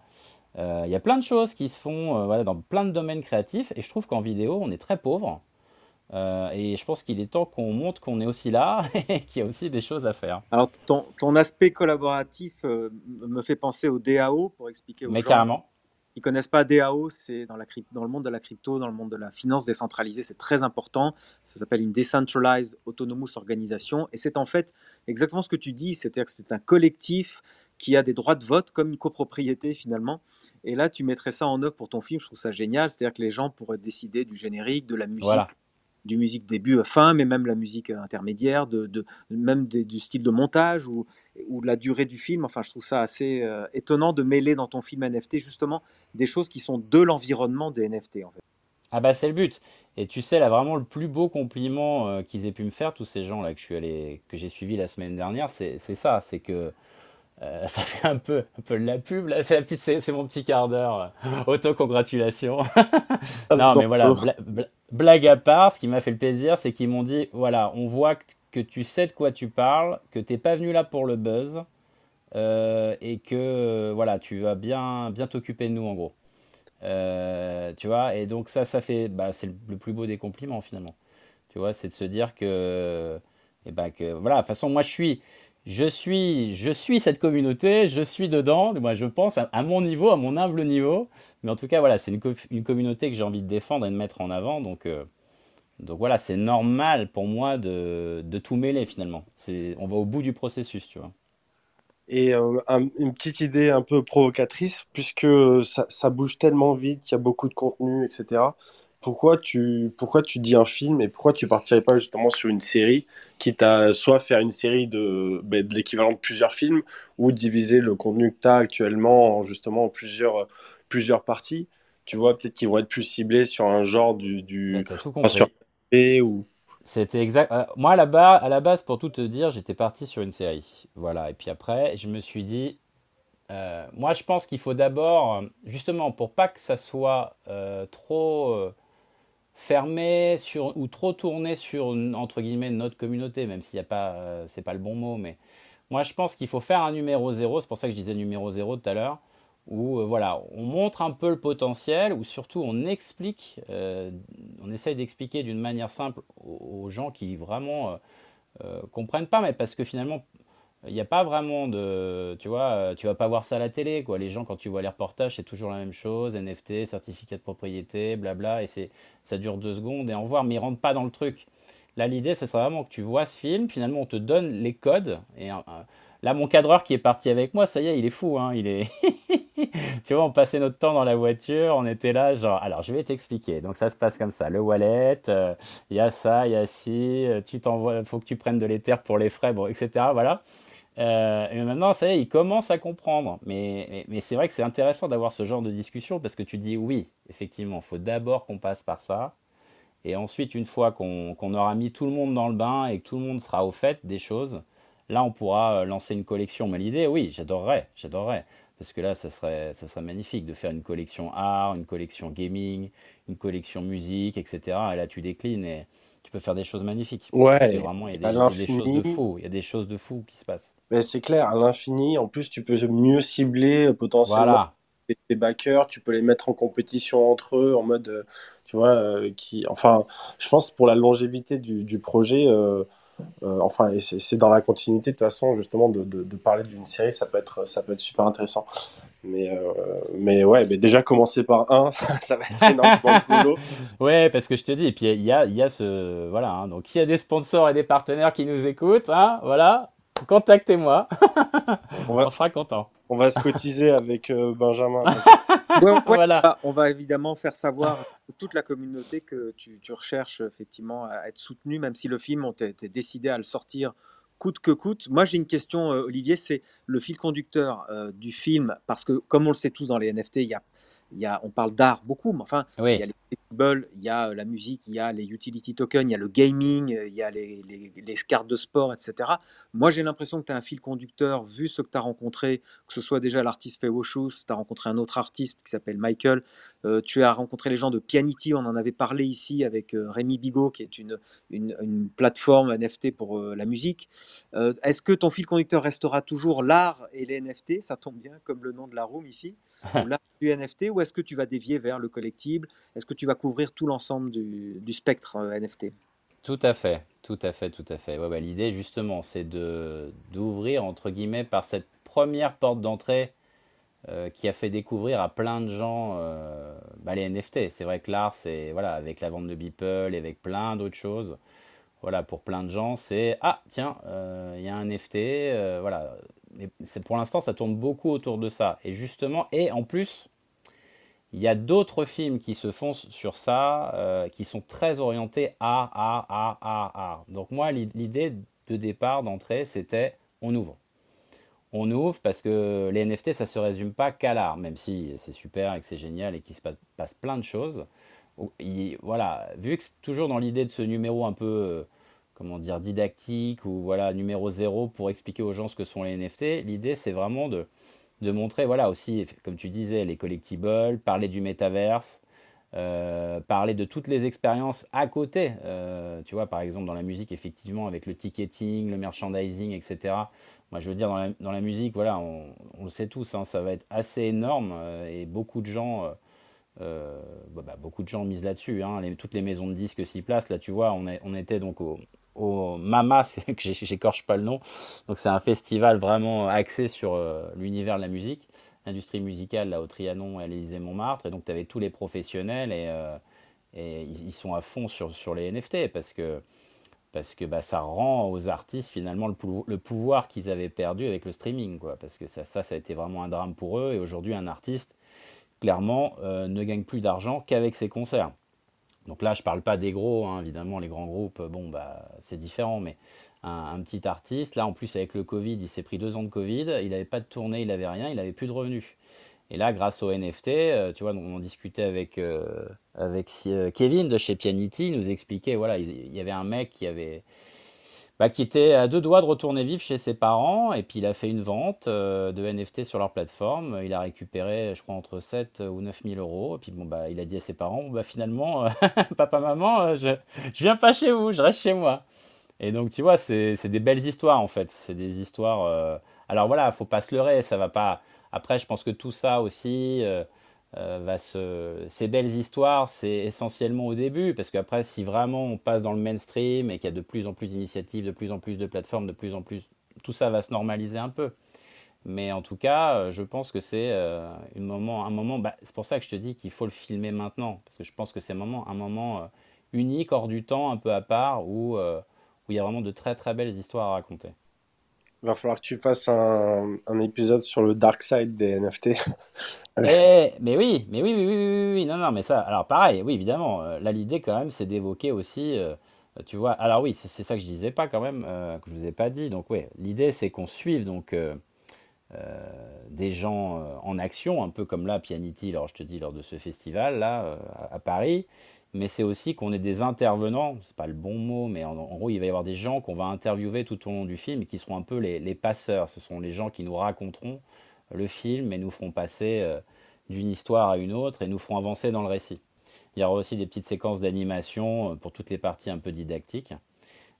Euh, Il y a plein de choses qui se font euh, voilà, dans plein de domaines créatifs, et je trouve qu'en vidéo, on est très pauvre. Euh, et je pense qu'il est temps qu'on montre qu'on est aussi là et qu'il y a aussi des choses à faire. Alors, ton, ton aspect collaboratif euh, me fait penser au DAO pour expliquer aux Mais gens carrément. Qui connaissent pas DAO, c'est dans, le monde de la crypto, dans le monde de la finance décentralisée, c'est très important. Ça s'appelle une Decentralized Autonomous Organization. Et c'est en fait exactement ce que tu dis, c'est-à-dire que c'est un collectif qui a des droits de vote comme une copropriété finalement. Et là, tu mettrais ça en œuvre pour ton film, je trouve ça génial. C'est-à-dire que les gens pourraient décider du générique, de la musique, Voilà. Du musique début à fin, mais même la musique intermédiaire, de, de- même des- du style de montage ou, ou de la durée du film. Enfin, je trouve ça assez euh, étonnant de mêler dans ton film NFT justement des choses qui sont de l'environnement des NFT en fait. Ah bah c'est le but. Et tu sais là vraiment le plus beau compliment euh, qu'ils aient pu me faire tous ces gens là que je suis allé que j'ai suivi la semaine dernière, c'est ça, c'est que euh, ça fait un peu un peu de la pub là, c'est la petite c'est c'est mon petit quart d'heure euh, auto-congratulation. Non, mais voilà, bla- bla- blague à part, ce qui m'a fait le plaisir, c'est qu'ils m'ont dit voilà, on voit que, tu sais de quoi tu parles, que t'es pas venu là pour le buzz, euh, et que euh, voilà, tu vas bien, bien t'occuper de nous en gros. Euh, tu vois, et donc ça, ça fait, bah, c'est le, le plus beau des compliments finalement. Tu vois, c'est de se dire que, et bah, que voilà, de toute façon, moi je suis, je suis, je suis cette communauté, je suis dedans, moi je pense à, mon niveau, à mon humble niveau, mais en tout cas, voilà, c'est une, co- une communauté que j'ai envie de défendre et de mettre en avant, donc, euh, donc voilà, c'est normal pour moi de, de tout mêler finalement. On va au bout du processus, tu vois. Et euh, un- une petite idée un peu provocatrice, puisque ça, ça bouge tellement vite, qu'il y a beaucoup de contenu, etc. Pourquoi tu, pourquoi tu dis un film et pourquoi tu partirais pas justement sur une série, quitte à soit faire une série de, ben, de l'équivalent de plusieurs films, ou diviser le contenu que tu as actuellement en justement en plusieurs, plusieurs parties? Tu vois, peut-être qu'ils vont être plus ciblés sur un genre du, du, tout enfin, sur et ou C'était exact. euh, moi, à la, base, à la base, pour tout te dire, j'étais parti sur une série. Voilà. Et puis après, je me suis dit, euh, moi, je pense qu'il faut d'abord, justement, pour pas que ça soit euh, trop fermé sur, ou trop tourné sur, entre guillemets, notre communauté, même s'il n'y a pas, euh, c'est pas le bon mot, mais moi, je pense qu'il faut faire un numéro zéro. C'est pour ça que je disais numéro zéro tout à l'heure. Où euh, voilà, on montre un peu le potentiel, ou surtout on explique, euh, on essaye d'expliquer d'une manière simple aux, aux gens qui vraiment comprennent pas, mais parce que finalement, il n'y a pas vraiment de. Tu vois, euh, tu vas pas voir ça à la télé, quoi. Les gens, quand tu vois les reportages, c'est toujours la même chose NFT, certificat de propriété, blabla, et c'est, ça dure deux secondes et au revoir, mais ils rentrent pas dans le truc. Là, l'idée, ce serait vraiment que tu vois ce film, finalement, on te donne les codes, et euh, là, mon cadreur qui est parti avec moi, ça y est, il est fou, hein, il est. tu vois, on passait notre temps dans la voiture, on était là, genre, alors je vais t'expliquer. Donc ça se passe comme ça, le wallet, euh, il y a ça, il y a ci, euh, tu t'envoies, faut que tu prennes de l'Ether pour les frais, bon, etc. Voilà. Euh, et maintenant, ça y est, il commence à comprendre. Mais, mais, c'est vrai que c'est intéressant d'avoir ce genre de discussion parce que tu dis oui, effectivement, il faut d'abord qu'on passe par ça. Et ensuite, une fois qu'on qu'on aura mis tout le monde dans le bain et que tout le monde sera au fait des choses, là, on pourra euh, lancer une collection. Mais l'idée, oui, j'adorerais, j'adorerais. Parce que là, ça serait, ça serait magnifique de faire une collection art, une collection gaming, une collection musique, etc. Et là, tu déclines et faire des choses magnifiques. Ouais, vraiment, il y à a des, il y a des choses de fou. Il y a des choses de fou qui se passent. Mais c'est clair, à l'infini. En plus, tu peux mieux cibler euh, potentiellement Voilà. tes backers, tu peux les mettre en compétition entre eux, en mode, euh, tu vois, euh, qui, enfin, je pense pour la longévité du, du projet, euh, euh, enfin, c'est dans la continuité de toute façon, justement, de, de, de parler d'une série, ça peut être, ça peut être super intéressant. Mais, euh, mais ouais, mais déjà commencer par un, ça va être énormément de boulot. Ouais, parce que je te dis, et puis il y a, il y a ce. Voilà, hein, donc s'il y a des sponsors et des partenaires qui nous écoutent, hein, voilà, contactez-moi, On va, on sera content. On va se cotiser avec euh, Benjamin. Ouais, ouais, Voilà. ah, on va évidemment faire savoir à toute la communauté que tu, tu recherches effectivement à être soutenu, même si le film, on t'est t'es décidé à le sortir coûte que coûte. Moi, j'ai une question, euh, Olivier, c'est le fil conducteur euh, du film, parce que comme on le sait tous dans les NFT, il y a, il y a, on parle d'art beaucoup, mais enfin, il y a les il y a euh, la musique, il y a les utility tokens, il y a le gaming, euh, il y a les, les- les cartes de sport, etc. Moi, j'ai l'impression que tu as un fil conducteur, vu ce que tu as rencontré, que ce soit déjà l'artiste Feo Shoes, tu as rencontré un autre artiste qui s'appelle Michael, euh, tu as rencontré les gens de Pianity, on en avait parlé ici avec euh, Rémi Bigot, qui est une, une, une plateforme NFT pour euh, la musique. Est-ce que ton fil conducteur restera toujours l'art et les NFT Ça tombe bien, comme le nom de la room ici, l'art du NFT, ou est-ce que tu vas dévier vers le collectible? Est-ce que tu vas couvrir tout l'ensemble du, spectre euh, NFT tout à fait, tout à fait, tout à fait. L'idée, justement, c'est d'ouvrir, entre guillemets, par cette première porte d'entrée euh, qui a fait découvrir à plein de gens euh, bah, les NFT. C'est vrai que l'art, c'est voilà, avec la vente de Beeple et avec plein d'autres choses. Voilà, pour plein de gens, c'est ah tiens, il y a un NFT, voilà. Pour l'instant, ça tourne beaucoup autour de ça. Et justement, et en plus, il y a d'autres films qui se font sur ça, qui sont très orientés à, à, à, à, à. Donc moi, l'idée de départ, d'entrée, c'était on ouvre on ouvre parce que les NFT, ça ne se résume pas qu'à l'art, même si c'est super et que c'est génial et qu'il se passe, plein de choses. voilà, vu que c'est toujours dans l'idée de ce numéro un peu, euh, comment dire, didactique ou voilà, numéro zéro pour expliquer aux gens ce que sont les NFT, l'idée c'est vraiment de, de montrer, voilà, aussi, comme tu disais, les collectibles, parler du métaverse, euh, parler de toutes les expériences à côté. Euh, tu vois, par exemple, dans la musique, effectivement, avec le ticketing, le merchandising, etc. Moi, je veux dire, dans la, musique, voilà, on, le sait tous, hein, ça va être assez énorme euh, et beaucoup de gens. Bah, bah, beaucoup de gens misent là-dessus. Hein. toutes les maisons de disques s'y placent. Là, tu vois, on, était donc au, au Mama, que j'écorche pas le nom. Donc, c'est un festival vraiment axé sur l'univers de la musique industrie musicale là, au Trianon et à l'Élysée-Montmartre. Et donc, tu avais tous les professionnels et, euh, ils sont à fond sur, sur les NFT parce que, parce que bah, ça rend aux artistes finalement le, pouvoir qu'ils avaient perdu avec le streaming. Quoi, parce que ça, ça, ça a été vraiment un drame pour eux. Et aujourd'hui, un artiste, clairement, euh, ne gagne plus d'argent qu'avec ses concerts. Donc là, je parle pas des gros, hein, évidemment, les grands groupes, bon, bah, c'est différent, mais un, petit artiste. Là, en plus, avec le Covid, il s'est pris deux ans de Covid. Il n'avait pas de tournée, il n'avait rien, il n'avait plus de revenus. Et là, grâce au NFT, euh, tu vois, on en discutait avec, euh, avec euh, Kevin de chez Pianity, il nous expliquait, voilà, il, y avait un mec qui avait... Bah, qui était à deux doigts de retourner vivre chez ses parents, et puis il a fait une vente de NFT sur leur plateforme. Il a récupéré, je crois, entre 7 ou 9 000 euros. Et puis bon, bah, il a dit à ses parents, bah, finalement, papa, maman, je, je viens pas chez vous, je reste chez moi. Et donc, tu vois, c'est des belles histoires, en fait. C'est des histoires... Euh, alors voilà, faut pas se leurrer, ça va pas... Après, je pense que tout ça aussi euh, euh, va se... Ces belles histoires, c'est essentiellement au début, parce qu'après, si vraiment on passe dans le mainstream et qu'il y a de plus en plus d'initiatives, de plus en plus de plateformes, de plus en plus... Tout ça va se normaliser un peu. Mais en tout cas, je pense que c'est un moment... Un moment bah, c'est pour ça que je te dis qu'il faut le filmer maintenant, parce que je pense que c'est un moment, un moment unique, hors du temps, un peu à part, où où il y a vraiment de très très belles histoires à raconter. Va falloir que tu fasses un, épisode sur le dark side des NFT. Eh, mais oui, mais oui, oui, oui, oui, non, non, mais ça, alors pareil, oui, évidemment, euh, là l'idée quand même, c'est d'évoquer aussi, euh, tu vois, alors oui, c'est ça que je disais pas quand même, euh, que je vous ai pas dit, donc oui, l'idée c'est qu'on suive donc des gens en action, un peu comme là, Pianity, alors je te dis, lors de ce festival là à Paris, mais c'est aussi qu'on ait des intervenants, c'est pas le bon mot, mais en, gros, il va y avoir des gens qu'on va interviewer tout au long du film et qui seront un peu les, passeurs. Ce sont les gens qui nous raconteront le film et nous feront passer euh, d'une histoire à une autre et nous feront avancer dans le récit. Il y aura aussi des petites séquences d'animation euh, pour toutes les parties un peu didactiques,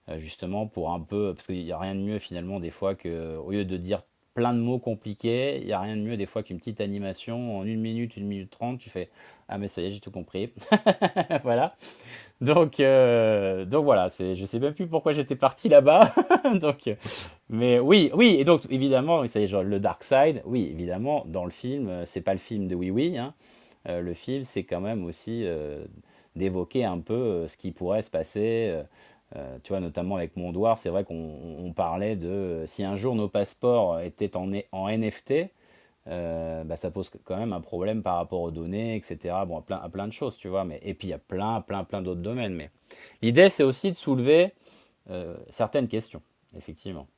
euh, justement pour un peu, parce qu'il n'y a rien de mieux finalement des fois que, au lieu de dire plein de mots compliqués. Il n'y a rien de mieux des fois qu'une petite animation en une minute, une minute trente. Tu fais Ah, mais ça y est, j'ai tout compris. voilà. Donc, euh, donc voilà, je sais même plus pourquoi j'étais parti là-bas. donc, mais oui, oui, et donc évidemment, ça y est, genre, le Dark Side, oui, évidemment, dans le film, euh, c'est pas le film de Oui Oui. Hein. Euh, le film, c'est quand même aussi d'évoquer un peu ce qui pourrait se passer euh, tu vois, notamment avec Mondoir, c'est vrai qu'on parlait de si un jour nos passeports étaient en, en NFT, euh, bah, ça pose quand même un problème par rapport aux données, etc. Bon, à plein, à plein de choses, tu vois. Mais, et puis il y a plein, plein, plein d'autres domaines. Mais l'idée, c'est aussi de soulever euh, certaines questions, effectivement.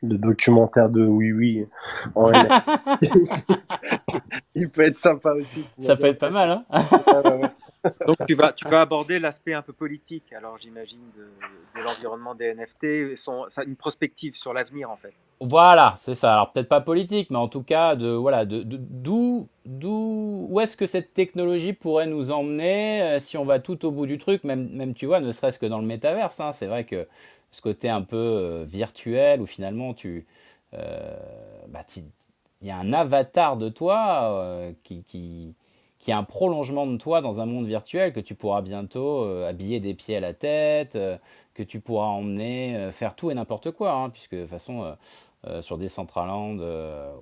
Le documentaire de Oui Oui en il peut être sympa aussi. Ça peut être pas mal, hein donc tu vas, tu vas aborder l'aspect un peu politique, alors j'imagine, de, l'environnement des NFT, une prospective sur l'avenir en fait. Voilà, c'est ça. Alors peut-être pas politique, mais en tout cas, de voilà, de, d'où, d'où, où est-ce que cette technologie pourrait nous emmener euh, si on va tout au bout du truc, même, même tu vois, ne serait-ce que dans le métaverse. Hein, c'est vrai que ce côté un peu euh, virtuel où finalement tu, euh, bah, il y a un avatar de toi qui, qui qui est un prolongement de toi dans un monde virtuel que tu pourras bientôt euh, habiller des pieds à la tête, euh, que tu pourras emmener, euh, faire tout et n'importe quoi, hein, puisque de toute façon, sur Decentraland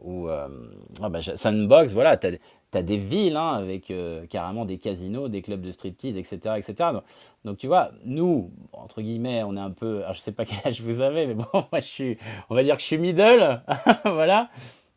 ou ah bah, Sandbox, voilà, tu as, des villes hein, avec carrément des casinos, des clubs de striptease, etc. etc. Donc, tu vois, nous, entre guillemets, on est un peu. Alors, je sais pas quel âge vous avez, mais bon, moi je suis. On va dire que je suis middle. voilà.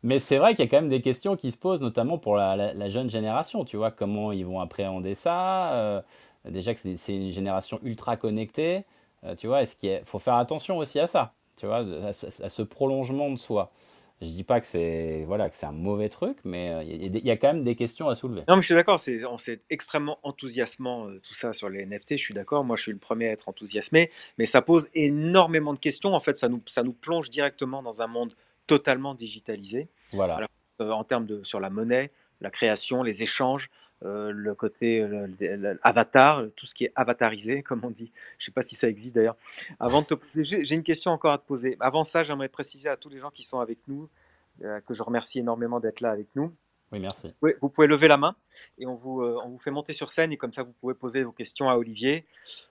Mais c'est vrai qu'il y a quand même des questions qui se posent, notamment pour la, jeune génération. Tu vois, comment ils vont appréhender ça euh, Déjà que c'est une génération ultra connectée. Euh, tu vois, est-ce faut faire attention aussi à ça Tu vois, à, ce prolongement de soi. Je dis pas que c'est voilà que c'est un mauvais truc, mais euh, il y, a quand même des questions à soulever. Non, mais je suis d'accord. C'est on s'est extrêmement enthousiasmant tout ça sur les NFT. Je suis d'accord. Moi, je suis le premier à être enthousiasmé, mais ça pose énormément de questions. En fait, ça nous ça nous plonge directement dans un monde totalement digitalisé. Voilà. Euh, en termes de sur la monnaie, la création, les échanges, euh, le côté euh, avatar, tout ce qui est avatarisé, comme on dit. Je ne sais pas si ça existe d'ailleurs. Avant de te poser, j'ai une question encore à te poser. Avant ça, j'aimerais préciser à tous les gens qui sont avec nous que je remercie énormément d'être là avec nous. Oui, merci. vous pouvez lever la main et on vous, euh, on vous fait monter sur scène et comme ça vous pouvez poser vos questions à Olivier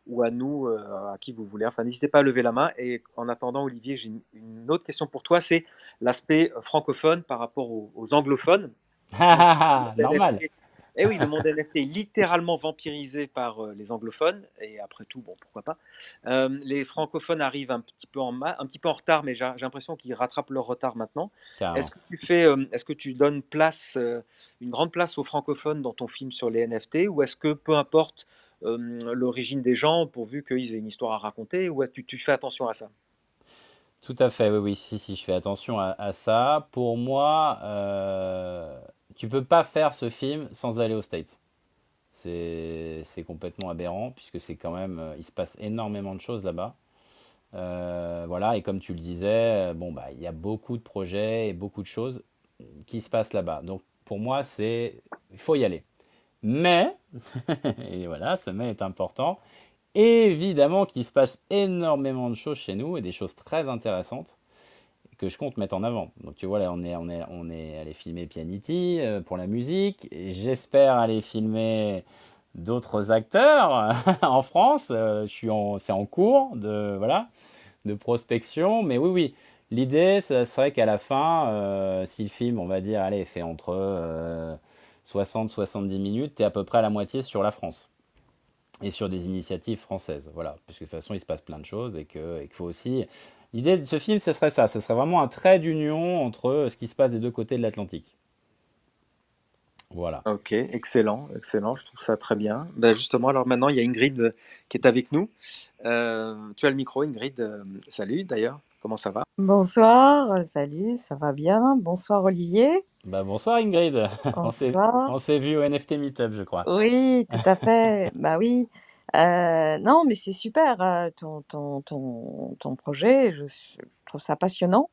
ou à nous, euh, à qui vous voulez. Enfin, n'hésitez pas à lever la main. Et en attendant, Olivier, j'ai une, autre question pour toi, c'est l'aspect francophone par rapport aux, aux anglophones. Normal. Et eh oui, le monde NFT est littéralement vampirisé par euh, les anglophones, et après tout, bon, pourquoi pas. Euh, les francophones arrivent un petit peu en, un petit peu en retard, mais j'ai l'impression qu'ils rattrapent leur retard maintenant. Est-ce que tu fais, euh, est-ce que tu donnes place, une grande place aux francophones dans ton film sur les NFT, ou est-ce que peu importe l'origine des gens, pourvu qu'ils aient une histoire à raconter, ou tu, tu fais attention à ça? Tout à fait, oui, oui, si, si, je fais attention à, ça. Pour moi, tu peux pas faire ce film sans aller aux States. C'est complètement aberrant, puisque c'est quand même. Euh, il se passe énormément de choses là-bas. Euh, voilà, et comme tu le disais, bon, bah, il y a beaucoup de projets et beaucoup de choses qui se passent là-bas. Donc pour moi, c'est. Il faut y aller. Mais, et voilà, ce mais est important, évidemment qu'il se passe énormément de choses chez nous et des choses très intéressantes que je compte mettre en avant. Donc tu vois là on est on est on est allé filmer Pianity euh, pour la musique. J'espère aller filmer d'autres acteurs en France. Euh, c'est en cours de voilà de prospection. Mais oui oui l'idée ce serait qu'à la fin euh, si le film on va dire allez fait entre 60-70 minutes, tu es à peu près à la moitié sur la France et sur des initiatives françaises. Voilà, parce que de toute façon, il se passe plein de choses et qu'il faut aussi L'idée de ce film, ce serait ça. Ce serait vraiment un trait d'union entre ce qui se passe des deux côtés de l'Atlantique. Voilà. Ok, excellent, excellent. Je trouve ça très bien. Ben justement, alors maintenant, il y a Ingrid euh, qui est avec nous. Euh, tu as le micro, Ingrid. Euh, salut d'ailleurs. Comment ça va? Bonsoir, salut, ça va bien? Bonsoir Olivier. Bah, bonsoir Ingrid. Bonsoir. On s'est vu au NFT Meetup, je crois. Oui, tout à fait. bah oui. Euh, non, mais c'est super, euh, ton ton ton ton projet, je trouve ça passionnant.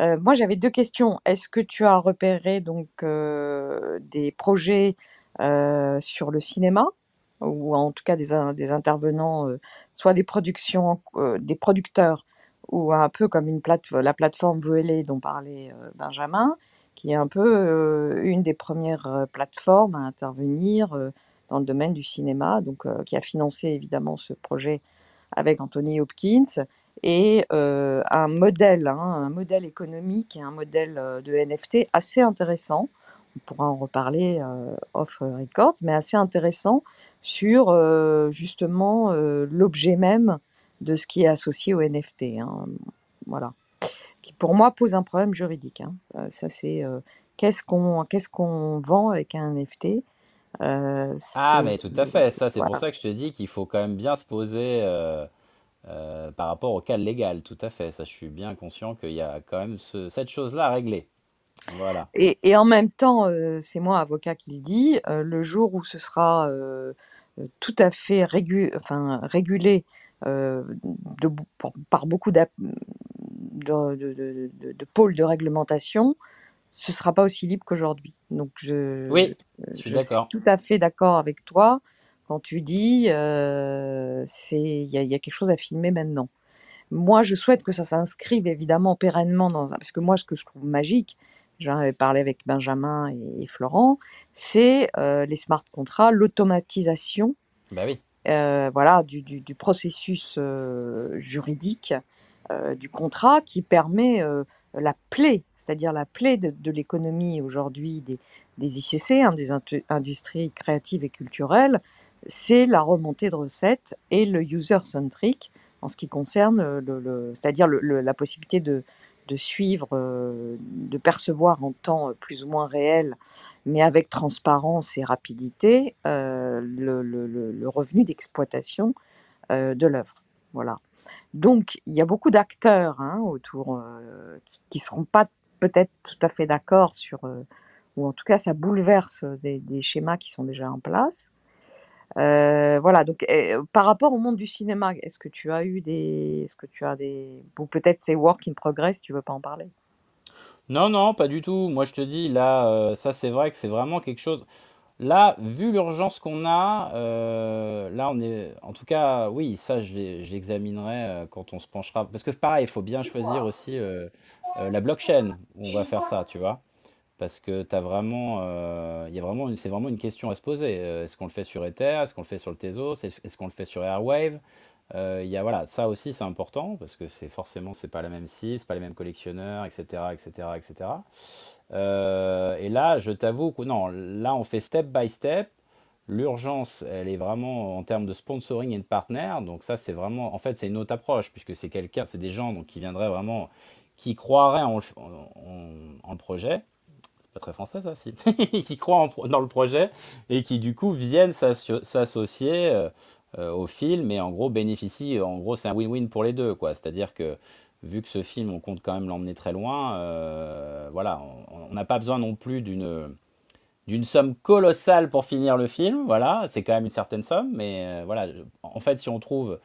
Euh, moi, j'avais deux questions. Est-ce que tu as repéré donc, des projets, sur le cinéma? Ou en tout cas des des intervenants, soit des productions des producteurs ou un peu comme la plateforme Voelé dont parlait, Benjamin, qui est un peu, une des premières, plateformes à intervenir, dans le domaine du cinéma, donc euh, qui a financé évidemment ce projet avec Anthony Hopkins et euh, un modèle, hein, un modèle économique et un modèle euh, de NFT assez intéressant. On pourra en reparler off record, mais assez intéressant sur justement l'objet même de ce qui est associé au NFT. Hein, voilà, qui pour moi pose un problème juridique. Hein. ça c'est qu'est-ce qu'on qu'est-ce qu'on vend avec un NFT euh, ah, mais tout à fait. Ça, c'est pour ça que je te dis qu'il faut quand même bien se poser euh, euh, par rapport au cas légal. Tout à fait. Ça, je suis bien conscient qu'il y a quand même cette chose-là à régler. Voilà. Et, et en même temps, c'est moi, avocat, qui le dit, le jour où ce sera tout à fait régu enfin, régulé de, par beaucoup de, de, de, de, pôles de réglementation, ce sera pas aussi libre qu'aujourd'hui. Donc je, oui, je suis. Tout à fait d'accord avec toi quand tu dis euh, il y, y, a quelque chose à filmer maintenant. Moi, je souhaite que ça s'inscrive évidemment pérennement dans un parce que moi, ce que je trouve magique, j'en avais parlé avec Benjamin et, Florent, c'est euh, les smart contrats, l'automatisation. Bah oui. Euh, voilà, du, du, processus euh, juridique euh, du contrat qui permet la plaie, c'est-à-dire la plaie de, de l'économie aujourd'hui des, des ICC, hein, des industries créatives et culturelles, c'est la remontée de recettes et le user-centric en ce qui concerne, le, c'est-à-dire la possibilité de, de suivre, euh, de percevoir en temps euh, plus ou moins réel, mais avec transparence et rapidité, euh, le, revenu d'exploitation de l'œuvre. Voilà. Donc, il y a beaucoup d'acteurs hein, autour qui ne seront pas peut-être tout à fait d'accord sur, ou en tout cas, ça bouleverse des, schémas qui sont déjà en place. Voilà, donc euh, par rapport au monde du cinéma, est-ce que tu as eu des. Est-ce que tu as des. Ou peut-être c'est work in progress, tu veux pas en parler? Non, non, pas du tout. Moi, je te dis, là, euh, ça, c'est vrai que c'est vraiment quelque chose. Là, vu l'urgence qu'on a, euh, là, on est. En tout cas, oui, ça, je l'examinerai euh, quand on se penchera. Parce que, pareil, il faut bien choisir aussi euh, la blockchain où on va faire ça, tu vois? Parce que t'as vraiment, euh, y a vraiment c'est vraiment une question à se poser. Euh, Est-ce qu'on le fait sur Ether? Est-ce qu'on le fait sur le Tezos? Est- Est-ce qu'on le fait sur Airwave? Euh, y a, voilà, ça aussi c'est important parce que c'est forcément c'est pas la même cible, c'est pas les mêmes collectionneurs, etc., etc., etc. Et là, je t'avoue que non, là on fait step by step. L'urgence, elle est vraiment en termes de sponsoring et de partenaires. Donc ça, c'est vraiment, en fait, c'est une autre approche puisque c'est quelqu'un, c'est des gens donc qui viendraient vraiment, qui croiraient en- en le projet pas très français ça, si, qui croient dans le projet et qui du coup viennent s'asso- s'associer euh, au film et en gros bénéficient, en gros c'est un win-win pour les deux quoi. C'est-à-dire que vu que ce film on compte quand même l'emmener très loin, euh, voilà, on n'a pas besoin non plus d'une d'une somme colossale pour finir le film, voilà, c'est quand même une certaine somme, mais euh, voilà, en fait si on trouve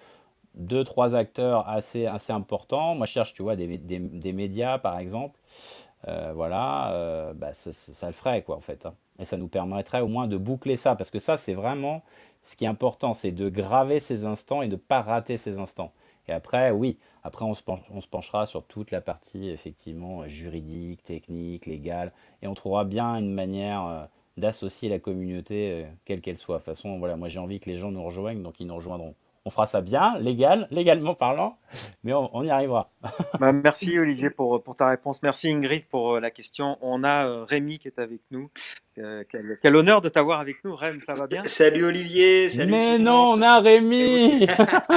deux, trois acteurs assez, assez importants, moi je cherche, tu vois, des, des médias par exemple, euh, voilà, euh, bah, ça, le ferait, quoi, en fait. hein. Et ça nous permettrait au moins de boucler ça, parce que ça, c'est vraiment ce qui est important, c'est de graver ces instants et de ne pas rater ces instants. Et après, oui, après, on se penchera sur toute la partie, effectivement, juridique, technique, légale, et on trouvera bien une manière euh, d'associer la communauté, quelle qu'elle soit. De toute façon, voilà, moi j'ai envie que les gens nous rejoignent, donc ils nous rejoindront. On fera ça bien, légal, légalement parlant, mais on, on y arrivera. Bah, merci Olivier pour, pour ta réponse. Merci Ingrid pour euh, la question. On a euh, Rémi qui est avec nous. Euh, quel, quel honneur de t'avoir avec nous. Rem, ça va bien? Salut Olivier, salut Mais non, on a Rémi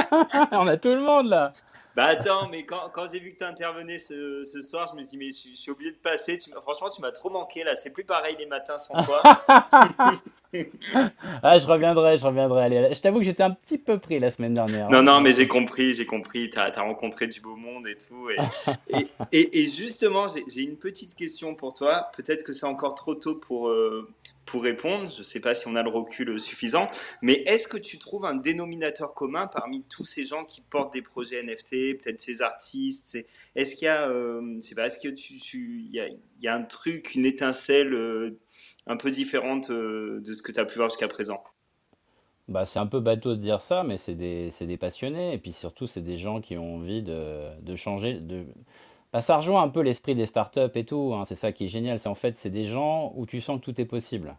On a tout le monde là Bah attends, mais quand, quand j'ai vu que tu intervenais ce, ce soir, je me suis dit, mais je, suis je suis obligé de passer. Tu franchement, tu m'as trop manqué là. C'est plus pareil les matins sans toi. Ah, je reviendrai, je reviendrai. Allez, je t'avoue que j'étais un petit peu pris la semaine dernière. Non, hein. non, mais j'ai compris, j'ai compris. Tu as, rencontré du beau monde et tout. Et, et, et- et justement, j'ai une petite question pour toi. Peut-être que c'est encore trop tôt pour, euh, pour répondre. Je ne sais pas si on a le recul suffisant. Mais est-ce que tu trouves un dénominateur commun parmi tous ces gens qui portent des projets NFT, peut-être ces artistes Est-ce qu'il y a, euh, que tu, tu- y a, il y a un truc, une étincelle euh, un peu différente euh, de ce que tu as pu voir jusqu'à présent Bah, c'est un peu bateau de dire ça, mais c'est des, des passionnés. Et puis surtout, c'est des gens qui ont envie de, de changer. De... Bah, ça rejoint un peu l'esprit des startups et tout. hein. C'est ça qui est génial. C'est en fait, c'est des gens où tu sens que tout est possible.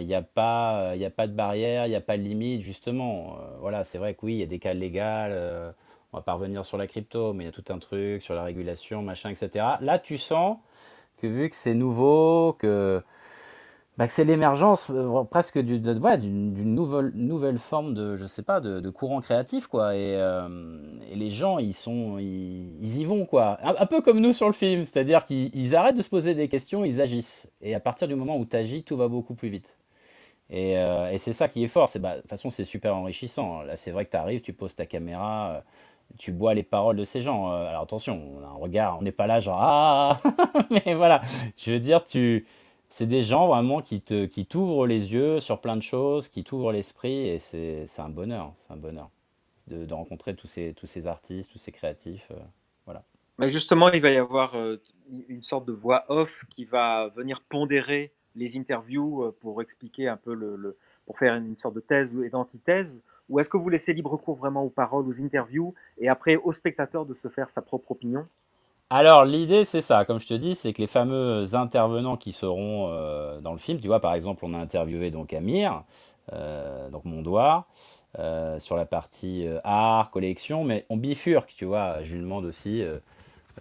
Il n'y a pas, il a pas de barrière, il n'y a pas de limite, justement. Euh, voilà, c'est vrai que oui, il y a des cas légaux. euh, on va pas revenir sur la crypto, mais il y a tout un truc sur la régulation, machin, etc. Là, tu sens que vu que c'est nouveau, que bah, que c'est l'émergence euh, presque d'une nouvelle, nouvelle forme de, je sais pas, de, courant créatif, quoi. Et, euh, et les gens, ils sont, ils, y vont, quoi. Un, peu comme nous sur le film, c'est-à-dire qu'ils ils arrêtent de se poser des questions, ils agissent. Et à partir du moment où tu agis, tout va beaucoup plus vite. Et, euh, c'est ça qui est fort. Bah, de toute façon, c'est super enrichissant. Là, c'est vrai que tu arrives, tu poses ta caméra, tu bois les paroles de ces gens. Euh, alors attention, on a un regard, on n'est pas là genre ah, mais voilà. Je veux dire, tu, c'est des gens vraiment qui te, qui t'ouvrent les yeux sur plein de choses, qui t'ouvrent l'esprit, et c'est, un bonheur, c'est un bonheur de, de rencontrer tous ces, tous ces artistes, tous ces créatifs. euh, voilà. Mais justement, il va y avoir euh, une sorte de voix off qui va venir pondérer les interviews euh, pour expliquer un peu le, pour faire une sorte de thèse ou d'antithèse. Ou est-ce que vous laissez libre cours vraiment aux paroles, aux interviews, et après au spectateur de se faire sa propre opinion? Alors l'idée c'est ça, comme je te dis, c'est que les fameux intervenants qui seront euh, dans le film, tu vois par exemple on a interviewé donc Amir, euh, donc Mondoir, euh, sur la partie art, collection, mais on bifurque, tu vois, je lui demande aussi,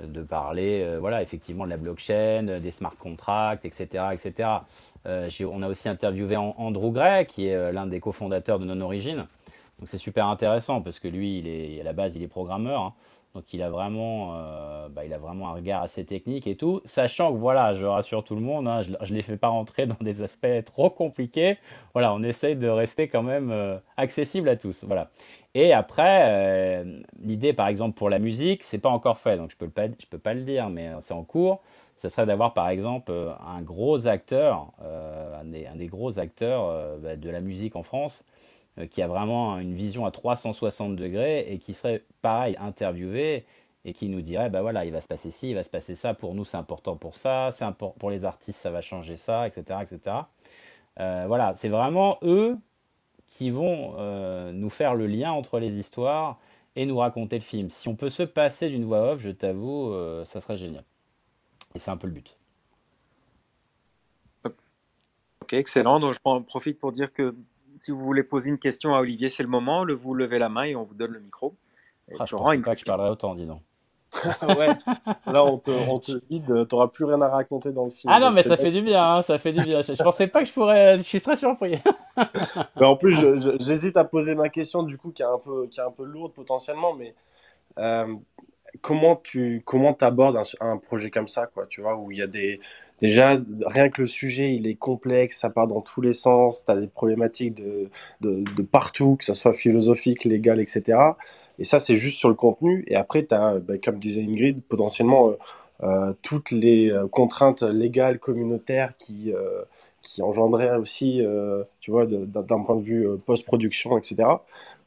de parler, euh, voilà, effectivement, de la blockchain, euh, des smart contracts, etc., etc. Euh, on a aussi interviewé An- Andrew Gray, qui est l'un des cofondateurs de Non Origin. Donc c'est super intéressant parce que lui, il est, à la base, il est programmeur. hein. Donc il a vraiment, euh, bah, il a vraiment un regard assez technique et tout. Sachant que voilà, je rassure tout le monde, hein, je ne les fais pas rentrer dans des aspects trop compliqués. Voilà, on essaye de rester quand même euh, accessible à tous. Voilà. Et après, euh, l'idée, par exemple, pour la musique, c'est pas encore fait, donc je peux pas, je peux pas le dire, mais c'est en cours. Ça serait d'avoir, par exemple, un gros acteur, un, des, gros acteurs bah, de la musique en France, qui a vraiment une vision à 360 degrés et qui serait, pareil, interviewé et qui nous dirait, bah voilà, il va se passer ci, il va se passer ça, pour nous c'est important pour ça, c'est impor- pour les artistes ça va changer ça, etc. etc. Euh, voilà, c'est vraiment eux qui vont euh, nous faire le lien entre les histoires et nous raconter le film. Si on peut se passer d'une voix off, je t'avoue, euh, ça serait génial. Et c'est un peu le but. Ok, excellent. Donc, je profite pour dire que si vous voulez poser une question à Olivier, c'est le moment. Le, vous levez la main et on vous donne le micro. Et Ah, je pensais une pas que je parlerais autant, dis donc. ouais, là on te, on te vide, t'auras plus rien à raconter dans le film. Ah non, mais ça fait du bien, hein, ça fait du bien. Je, je pensais pas que je pourrais. Je suis très surpris. Mais en plus, j'hésite à poser ma question du coup qui est un peu, qui est un peu lourde potentiellement, mais euh, comment tu comment t'abordes un, projet comme ça, quoi, tu vois, où il y a des déjà rien que le sujet il est complexe, ça part dans tous les sens, t'as des problématiques de, de, partout, que ça soit philosophique, légal, etc. Et ça c'est juste sur le contenu. Et après t'as, bah, comme disait Ingrid, potentiellement euh, euh, toutes les euh, contraintes légales communautaires qui qui engendraient aussi, tu vois, d'un point de vue post-production, etc.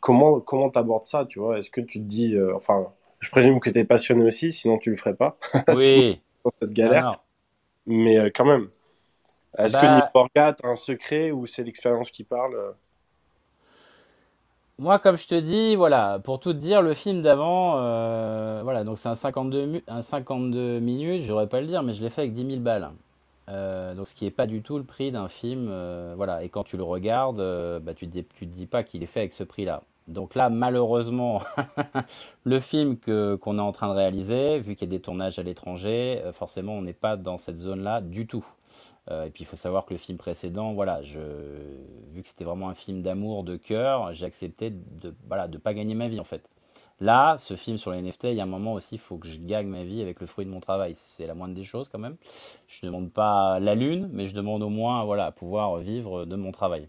Comment comment t'abordes ça, tu vois? Est-ce que tu te dis, enfin, je présume que t'es passionné aussi, sinon tu le ferais pas. Oui. dans cette galère. Mais euh, quand même, est-ce que Bah, orga, t'as un secret ou c'est l'expérience qui parle? euh Moi, comme je te dis, voilà, pour tout te dire, le film d'avant, euh, voilà, donc c'est un 52, mu- un 52 minutes, j'aurais pas le dire, mais je l'ai fait avec 10 000 balles. Euh, donc ce qui est pas du tout le prix d'un film, euh, voilà. Et quand tu le regardes, bah, tu te dis, tu te dis pas qu'il est fait avec ce prix-là. Donc là, malheureusement, le film que qu'on est en train de réaliser, vu qu'il y a des tournages à l'étranger, euh, forcément, on n'est pas dans cette zone-là du tout. Euh, et puis il faut savoir que le film précédent, voilà, je, vu que c'était vraiment un film d'amour, de cœur, j'ai accepté de, voilà, de pas gagner ma vie en fait. Là, ce film sur les NFT, il y a un moment aussi, il faut que je gagne ma vie avec le fruit de mon travail. C'est la moindre des choses quand même. Je ne demande pas la lune, mais je demande au moins, voilà, pouvoir vivre de mon travail.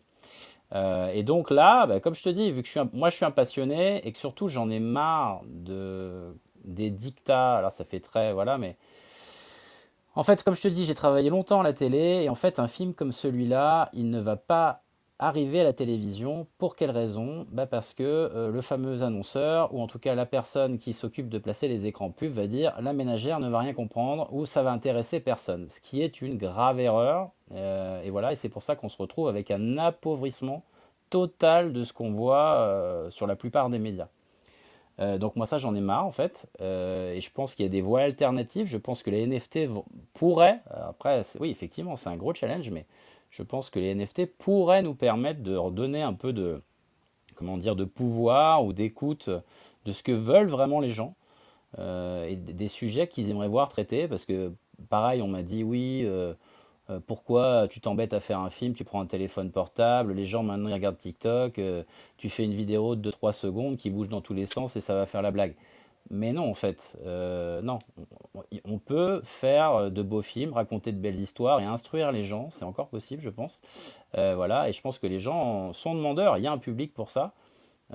Euh, et donc là, bah, comme je te dis, vu que moi je suis un passionné et que surtout j'en ai marre de, des dictats, alors ça fait très, voilà, mais en fait, comme je te dis, j'ai travaillé longtemps à la télé et en fait, un film comme celui-là, il ne va pas arriver à la télévision. Pour quelle raison? Bah Parce que euh, le fameux annonceur, ou en tout cas la personne qui s'occupe de placer les écrans pubs, va dire la ménagère ne va rien comprendre ou ça va intéresser personne. Ce qui est une grave erreur. Euh, et voilà, et c'est pour ça qu'on se retrouve avec un appauvrissement total de ce qu'on voit euh, sur la plupart des médias. Donc moi ça j'en ai marre en fait et je pense qu'il y a des voies alternatives. Je pense que les NFT pourraient, après oui effectivement c'est un gros challenge, mais je pense que les NFT pourraient nous permettre de redonner un peu de comment dire de pouvoir ou d'écoute de ce que veulent vraiment les gens euh, et des sujets qu'ils aimeraient voir traités parce que pareil on m'a dit oui euh, euh, pourquoi tu t'embêtes à faire un film, tu prends un téléphone portable, les gens maintenant ils regardent TikTok, tu fais une vidéo de 3 secondes qui bouge dans tous les sens et ça va faire la blague. Mais non, en fait, euh, non. On, peut faire de beaux films, raconter de belles histoires et instruire les gens, c'est encore possible, je pense. Euh, voilà, et je pense que les gens sont demandeurs, il y a un public pour ça.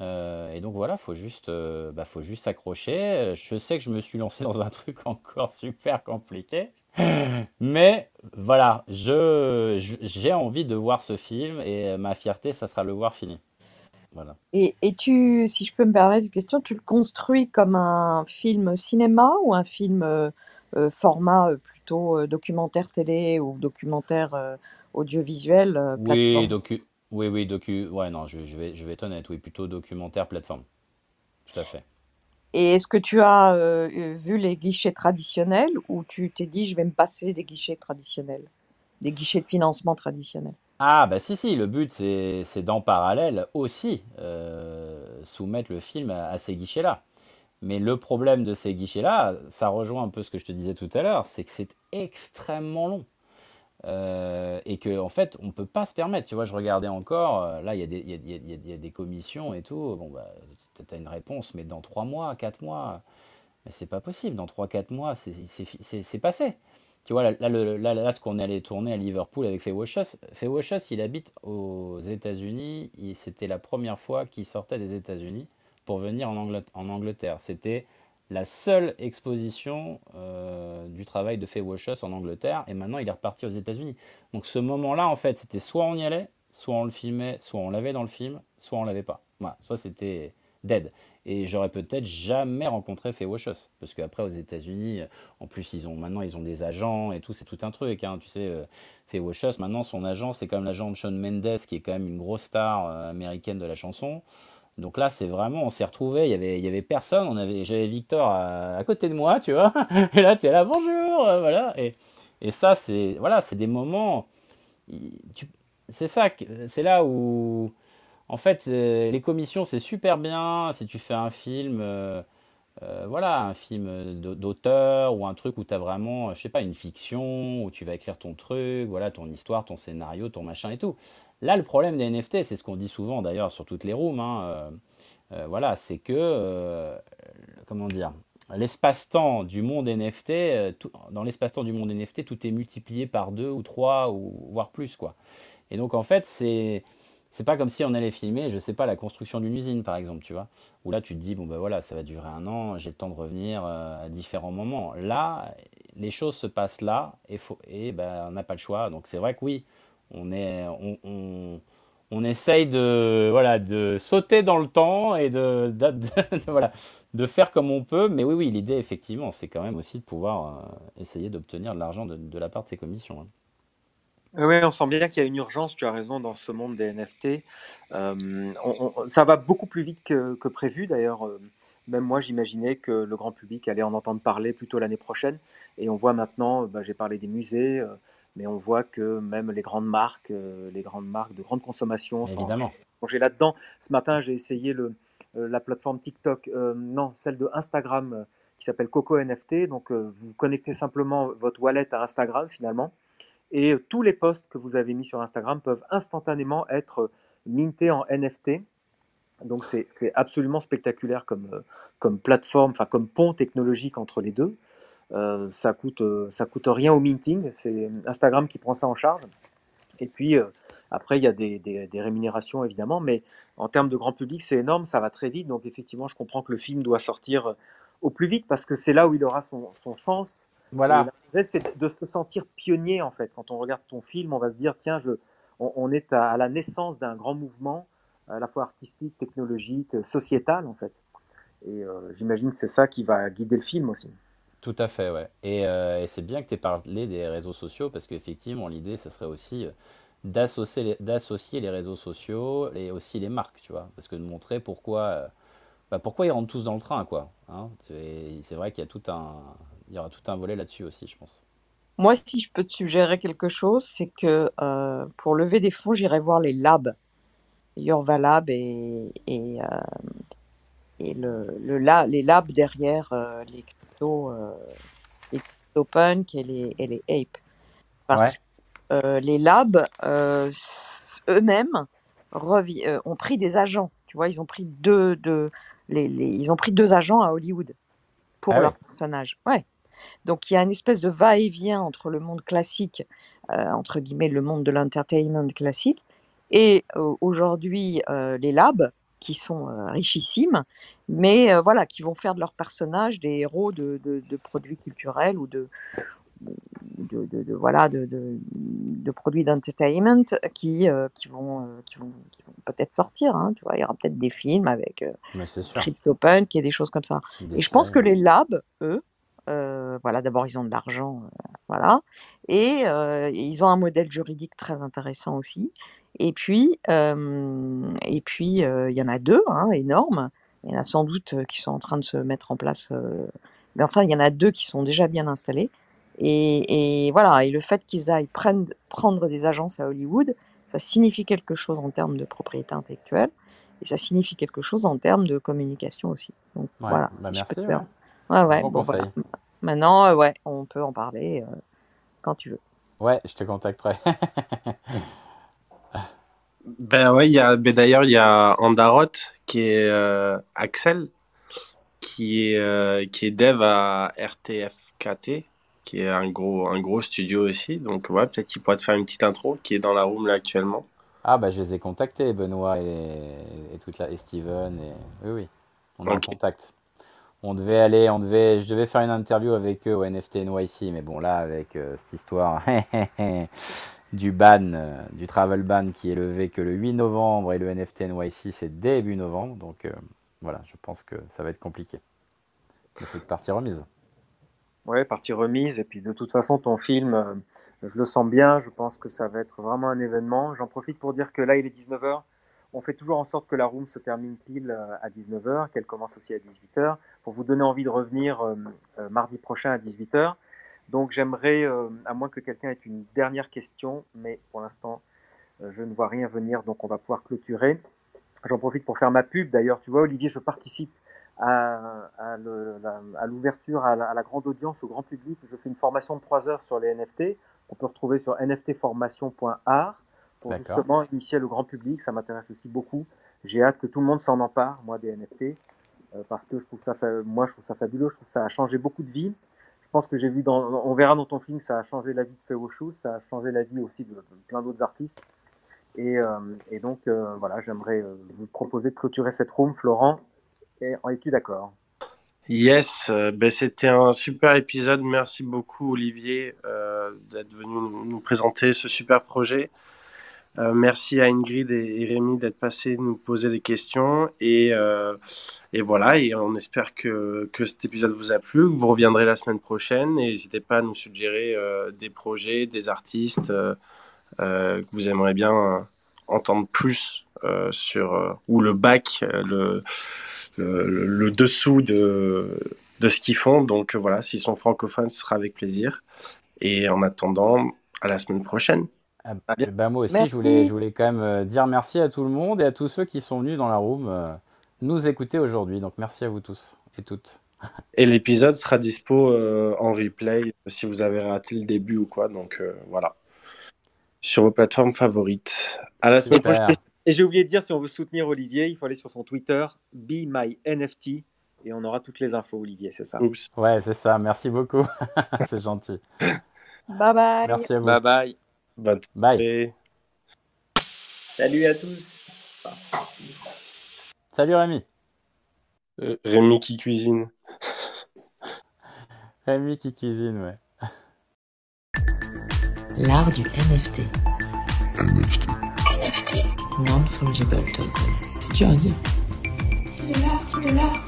Euh, et donc voilà, faut juste, bah, faut juste s'accrocher. Je sais que je me suis lancé dans un truc encore super compliqué, mais voilà, je, je- j'ai envie de voir ce film et ma fierté, ça sera le voir fini. Voilà. Et, et tu, si je peux me permettre une question, tu le construis comme un film cinéma ou un film euh, euh, format euh, plutôt documentaire télé ou documentaire euh, audiovisuel Oui, docu, oui, oui, docu. Ouais, non, je, je vais, je vais être honnête, oui, plutôt documentaire plateforme. Tout à fait. Et est-ce que tu as euh, vu les guichets traditionnels ou tu t'es dit je vais me passer des guichets traditionnels, des guichets de financement traditionnels? Ah, bah si, si, le but, c'est, d'en parallèle aussi euh, soumettre le film à, ces guichets-là. Mais le problème de ces guichets-là, ça rejoint un peu ce que je te disais tout à l'heure, c'est que c'est extrêmement long. Euh, et que en fait on peut pas se permettre tu vois je regardais encore là il y, a des- commissions et tout bon bah as une réponse mais dans 3 mois 4 mois mais c'est pas possible dans 3-4 mois c'est passé tu vois là, là, là, là, ce qu'on est allé tourner à Liverpool avec Fewashus Fewashus il habite aux États-Unis c'était la première fois qu'il sortait des États-Unis pour venir en Angleterre c'était la seule exposition euh, du travail de Faye Washus en Angleterre, et maintenant il est reparti aux États-Unis. Donc ce moment-là, en fait, c'était soit on y allait, soit on le filmait, soit on l'avait dans le film, soit on l'avait pas. Voilà, soit c'était dead. Et j'aurais peut-être jamais rencontré Faye Washus, parce qu'après aux États-Unis, en plus ils ont maintenant ils ont des agents et tout, c'est tout un truc. Hein, tu sais, euh, Faye Washus, maintenant son agent c'est comme l'agent de Shawn Mendes, qui est quand même une grosse star euh, américaine de la chanson. Donc là, c'est vraiment, on s'est retrouvés, il y avait, il y avait personne, on avait, j'avais Victor à, côté de moi, tu vois, et là, tu es là, bonjour, euh, voilà, et, et ça, c'est, voilà, c'est des moments, c'est ça, c'est là où, en fait, euh, les commissions, c'est super bien si tu fais un film, euh, euh, voilà, un film d'au- d'auteur ou un truc où tu as vraiment, je sais pas, une fiction, où tu vas écrire ton truc, voilà, ton histoire, ton scénario, ton machin et tout. Là, le problème des NFT, c'est ce qu'on dit souvent d'ailleurs sur toutes les rooms, hein, voilà, c'est que, comment dire, l'espace-temps du monde NFT, tout- dans l'espace-temps du monde NFT, tout est multiplié par deux ou trois ou voire plus, quoi. Et donc, en fait, c'est c'est pas comme si on allait filmer, je sais pas, la construction d'une usine, par exemple, tu vois, où là, tu te dis, bon, ben voilà, ça va durer un an, j'ai le temps de revenir euh, à différents moments. Là, les choses se passent là, et, faut, et ben, on n'a pas le choix. Donc, c'est vrai que oui, on est, on, on, essaye de, voilà, de sauter dans le temps et de, de- voilà, de faire comme on peut. Mais oui, oui, l'idée, effectivement, c'est quand même aussi de pouvoir euh, essayer d'obtenir de l'argent de, de la part de ces commissions. hein. Oui, on sent bien qu'il y a une urgence, tu as raison, dans ce monde des NFT. Euh, on- on- ça va beaucoup plus vite que, que prévu, d'ailleurs. euh, Même moi, j'imaginais que le grand public allait en entendre parler plutôt l'année prochaine. Et on voit maintenant, bah, j'ai parlé des musées, euh, mais on voit que même les grandes marques, les grandes marques de grande consommation sont plonger là-dedans. Ce matin, j'ai essayé le, la plateforme TikTok, non, celle de Instagram, qui s'appelle Coco NFT. Donc, vous connectez simplement votre wallet à Instagram, finalement. Et tous les posts que vous avez mis sur Instagram peuvent instantanément être euh, mintés en NFT. Donc c'est absolument spectaculaire comme, euh, comme plateforme, enfin comme pont technologique entre les deux. Euh, ça coûte ça coûte rien au minting, c'est Instagram qui prend ça en charge. Et puis après il y a des, rémunérations évidemment, mais en termes de grand public c'est énorme, ça va très vite. Donc effectivement je comprends que le film doit sortir au plus vite parce que c'est là où il aura son, sens Voilà. c'est de se sentir pionnier, en fait. Quand on regarde ton film, on va se dire, tiens, je, on, on est à, à la naissance d'un grand mouvement, à la fois artistique, technologique, sociétal, en fait. Et euh, j'imagine que c'est ça qui va guider le film aussi. Tout à fait, ouais. Et, euh, et c'est bien que tu aies parlé des réseaux sociaux parce qu'effectivement, l'idée, ce serait aussi euh, d'associer les, réseaux sociaux et aussi les marques, tu vois. Parce que de montrer pourquoi, euh, bah, pourquoi ils rentrent tous dans le train, quoi. hein. C'est vrai qu'il y a tout un, il y aura tout un volet là-dessus aussi, je pense. Moi, si je peux te suggérer quelque chose, c'est que euh, pour lever des fonds, j'irai voir les labs, Yorva Lab et, et, euh, et le, le la- les labs derrière euh, les crypto, les CryptoPunk et les, et les Ape. Parce que les labs eux-mêmes ont pris des agents. Tu vois, ils ont pris deux, deux, les, les- ils ont pris deux agents à Hollywood pour Ah ouais. leurs personnages. Ouais. Donc il y a une espèce de va-et-vient entre le monde classique, euh, entre guillemets le monde de l'entertainment classique, et euh, aujourd'hui euh, les labs qui sont richissimes, mais voilà, qui vont faire de leurs personnages des héros de, de- de produits culturels ou de, de, de- de- voilà de, de- produits d'entertainment qui, euh, qui vont, euh, qui vont, qui vont peut-être sortir. hein, tu vois, il y aura peut-être des films avec euh. CryptoPunk et des choses comme ça. Des Et je pense que les labs, eux, voilà, d'abord ils ont de l'argent, euh, voilà, et euh, ils ont un modèle juridique très intéressant aussi. Et puis, euh, et puis il y en a deux, hein, énormes. Il y en a sans doute qui sont en train de se mettre en place, mais enfin il y en a deux qui sont déjà bien installés. Et, et voilà, et le fait qu'ils aillent prendre, prendre des agences à Hollywood, ça signifie quelque chose en termes de propriété intellectuelle. et ça signifie quelque chose en termes de communication aussi. Donc Ouais, voilà, bah si je peux merci, te ouais. faire. Ouais, ouais, Bon bon voilà. Maintenant, euh, ouais, on peut en parler euh, quand tu veux. Ouais, je te contacterai. Ben ouais, il y a, ben d'ailleurs, il y a Andarot qui est euh, Axel, qui est, euh, qui est dev à RTFKT, qui est un gros, un gros studio aussi. Donc ouais, peut-être qu'il pourrait te faire une petite intro, qui est dans la room là actuellement. Ah bah je les ai contactés, Benoît et, et toute la et Steven et oui oui, on est en contact. On devait aller, on devait, je devais faire une interview avec eux au NFT NYC, mais bon là avec euh, cette histoire du ban, euh, du travel ban qui est levé que le 8 novembre et le NFT NYC c'est début novembre, donc euh, voilà, je pense que ça va être compliqué. C'est partie remise. Ouais, partie remise. Et puis de toute façon, ton film, je le sens bien. Je pense que ça va être vraiment un événement. J'en profite pour dire que là, il est 19h. On fait toujours en sorte que la room se termine pile euh, à 19h, qu'elle commence aussi à 18h, pour vous donner envie de revenir euh, euh, mardi prochain à 18h. Donc j'aimerais, à moins que quelqu'un ait une dernière question, mais pour l'instant, je ne vois rien venir, donc on va pouvoir clôturer. J'en profite pour faire ma pub. D'ailleurs, tu vois, Olivier, je participe à, l'ouverture à, la, à la grande audience, au grand public. Je fais une formation de 3 heures sur les NFT qu'on peut retrouver sur nftformation.art pour justement initier le grand public. Ça m'intéresse aussi beaucoup. J'ai hâte que tout le monde s'en empare, moi, des NFT, euh, parce que je trouve ça, fa- moi, je trouve ça fabuleux. Je trouve que ça a changé beaucoup de vies. Je pense que j'ai vu dans, on verra dans ton film, ça a changé la vie de Féochou, ça a changé la vie aussi de, de plein d'autres artistes. Et, euh, et donc, euh, voilà, j'aimerais vous proposer de clôturer cette room, Florent. Et es-tu d'accord? Yes, ben c'était un super épisode. Merci beaucoup Olivier euh, d'être venu nous, nous présenter ce super projet. Euh, merci à Ingrid et, Rémi d'être passés nous poser des questions et, euh, et voilà et on espère que, que cet épisode vous a plu. Vous reviendrez la semaine prochaine et n'hésitez pas à nous suggérer euh, des projets, des artistes euh, euh, que vous aimeriez bien euh, entendre plus sur ou le bac, le le, le- dessous de, de ce qu'ils font. Donc voilà, s'ils sont francophones, ce sera avec plaisir. Et en attendant, à la semaine prochaine. Ah, bah, moi aussi, je voulais, je voulais quand même euh, dire merci à tout le monde et à tous ceux qui sont venus dans la room euh, nous écouter aujourd'hui. Donc merci à vous tous et toutes. Et l'épisode sera dispo euh, en replay si vous avez raté le début ou quoi. Donc euh, voilà. Sur vos plateformes favorites. À la semaine prochaine. Et j'ai oublié de dire, si on veut soutenir Olivier, il faut aller sur son Twitter, Be My NFT, et on aura toutes les infos, Olivier, c'est ça. Oups. Ouais, c'est ça. Merci beaucoup. c'est gentil. Bye bye. Merci à vous. Bye bye. Bonne Bye. Salut à tous. Salut Rémi. Euh, Rémi qui cuisine. Rémi qui cuisine, ouais. L'art du NFT. NFT. NFT. Non-fungible token. C'est dur à dire. C'est de l'art, c'est de l'art.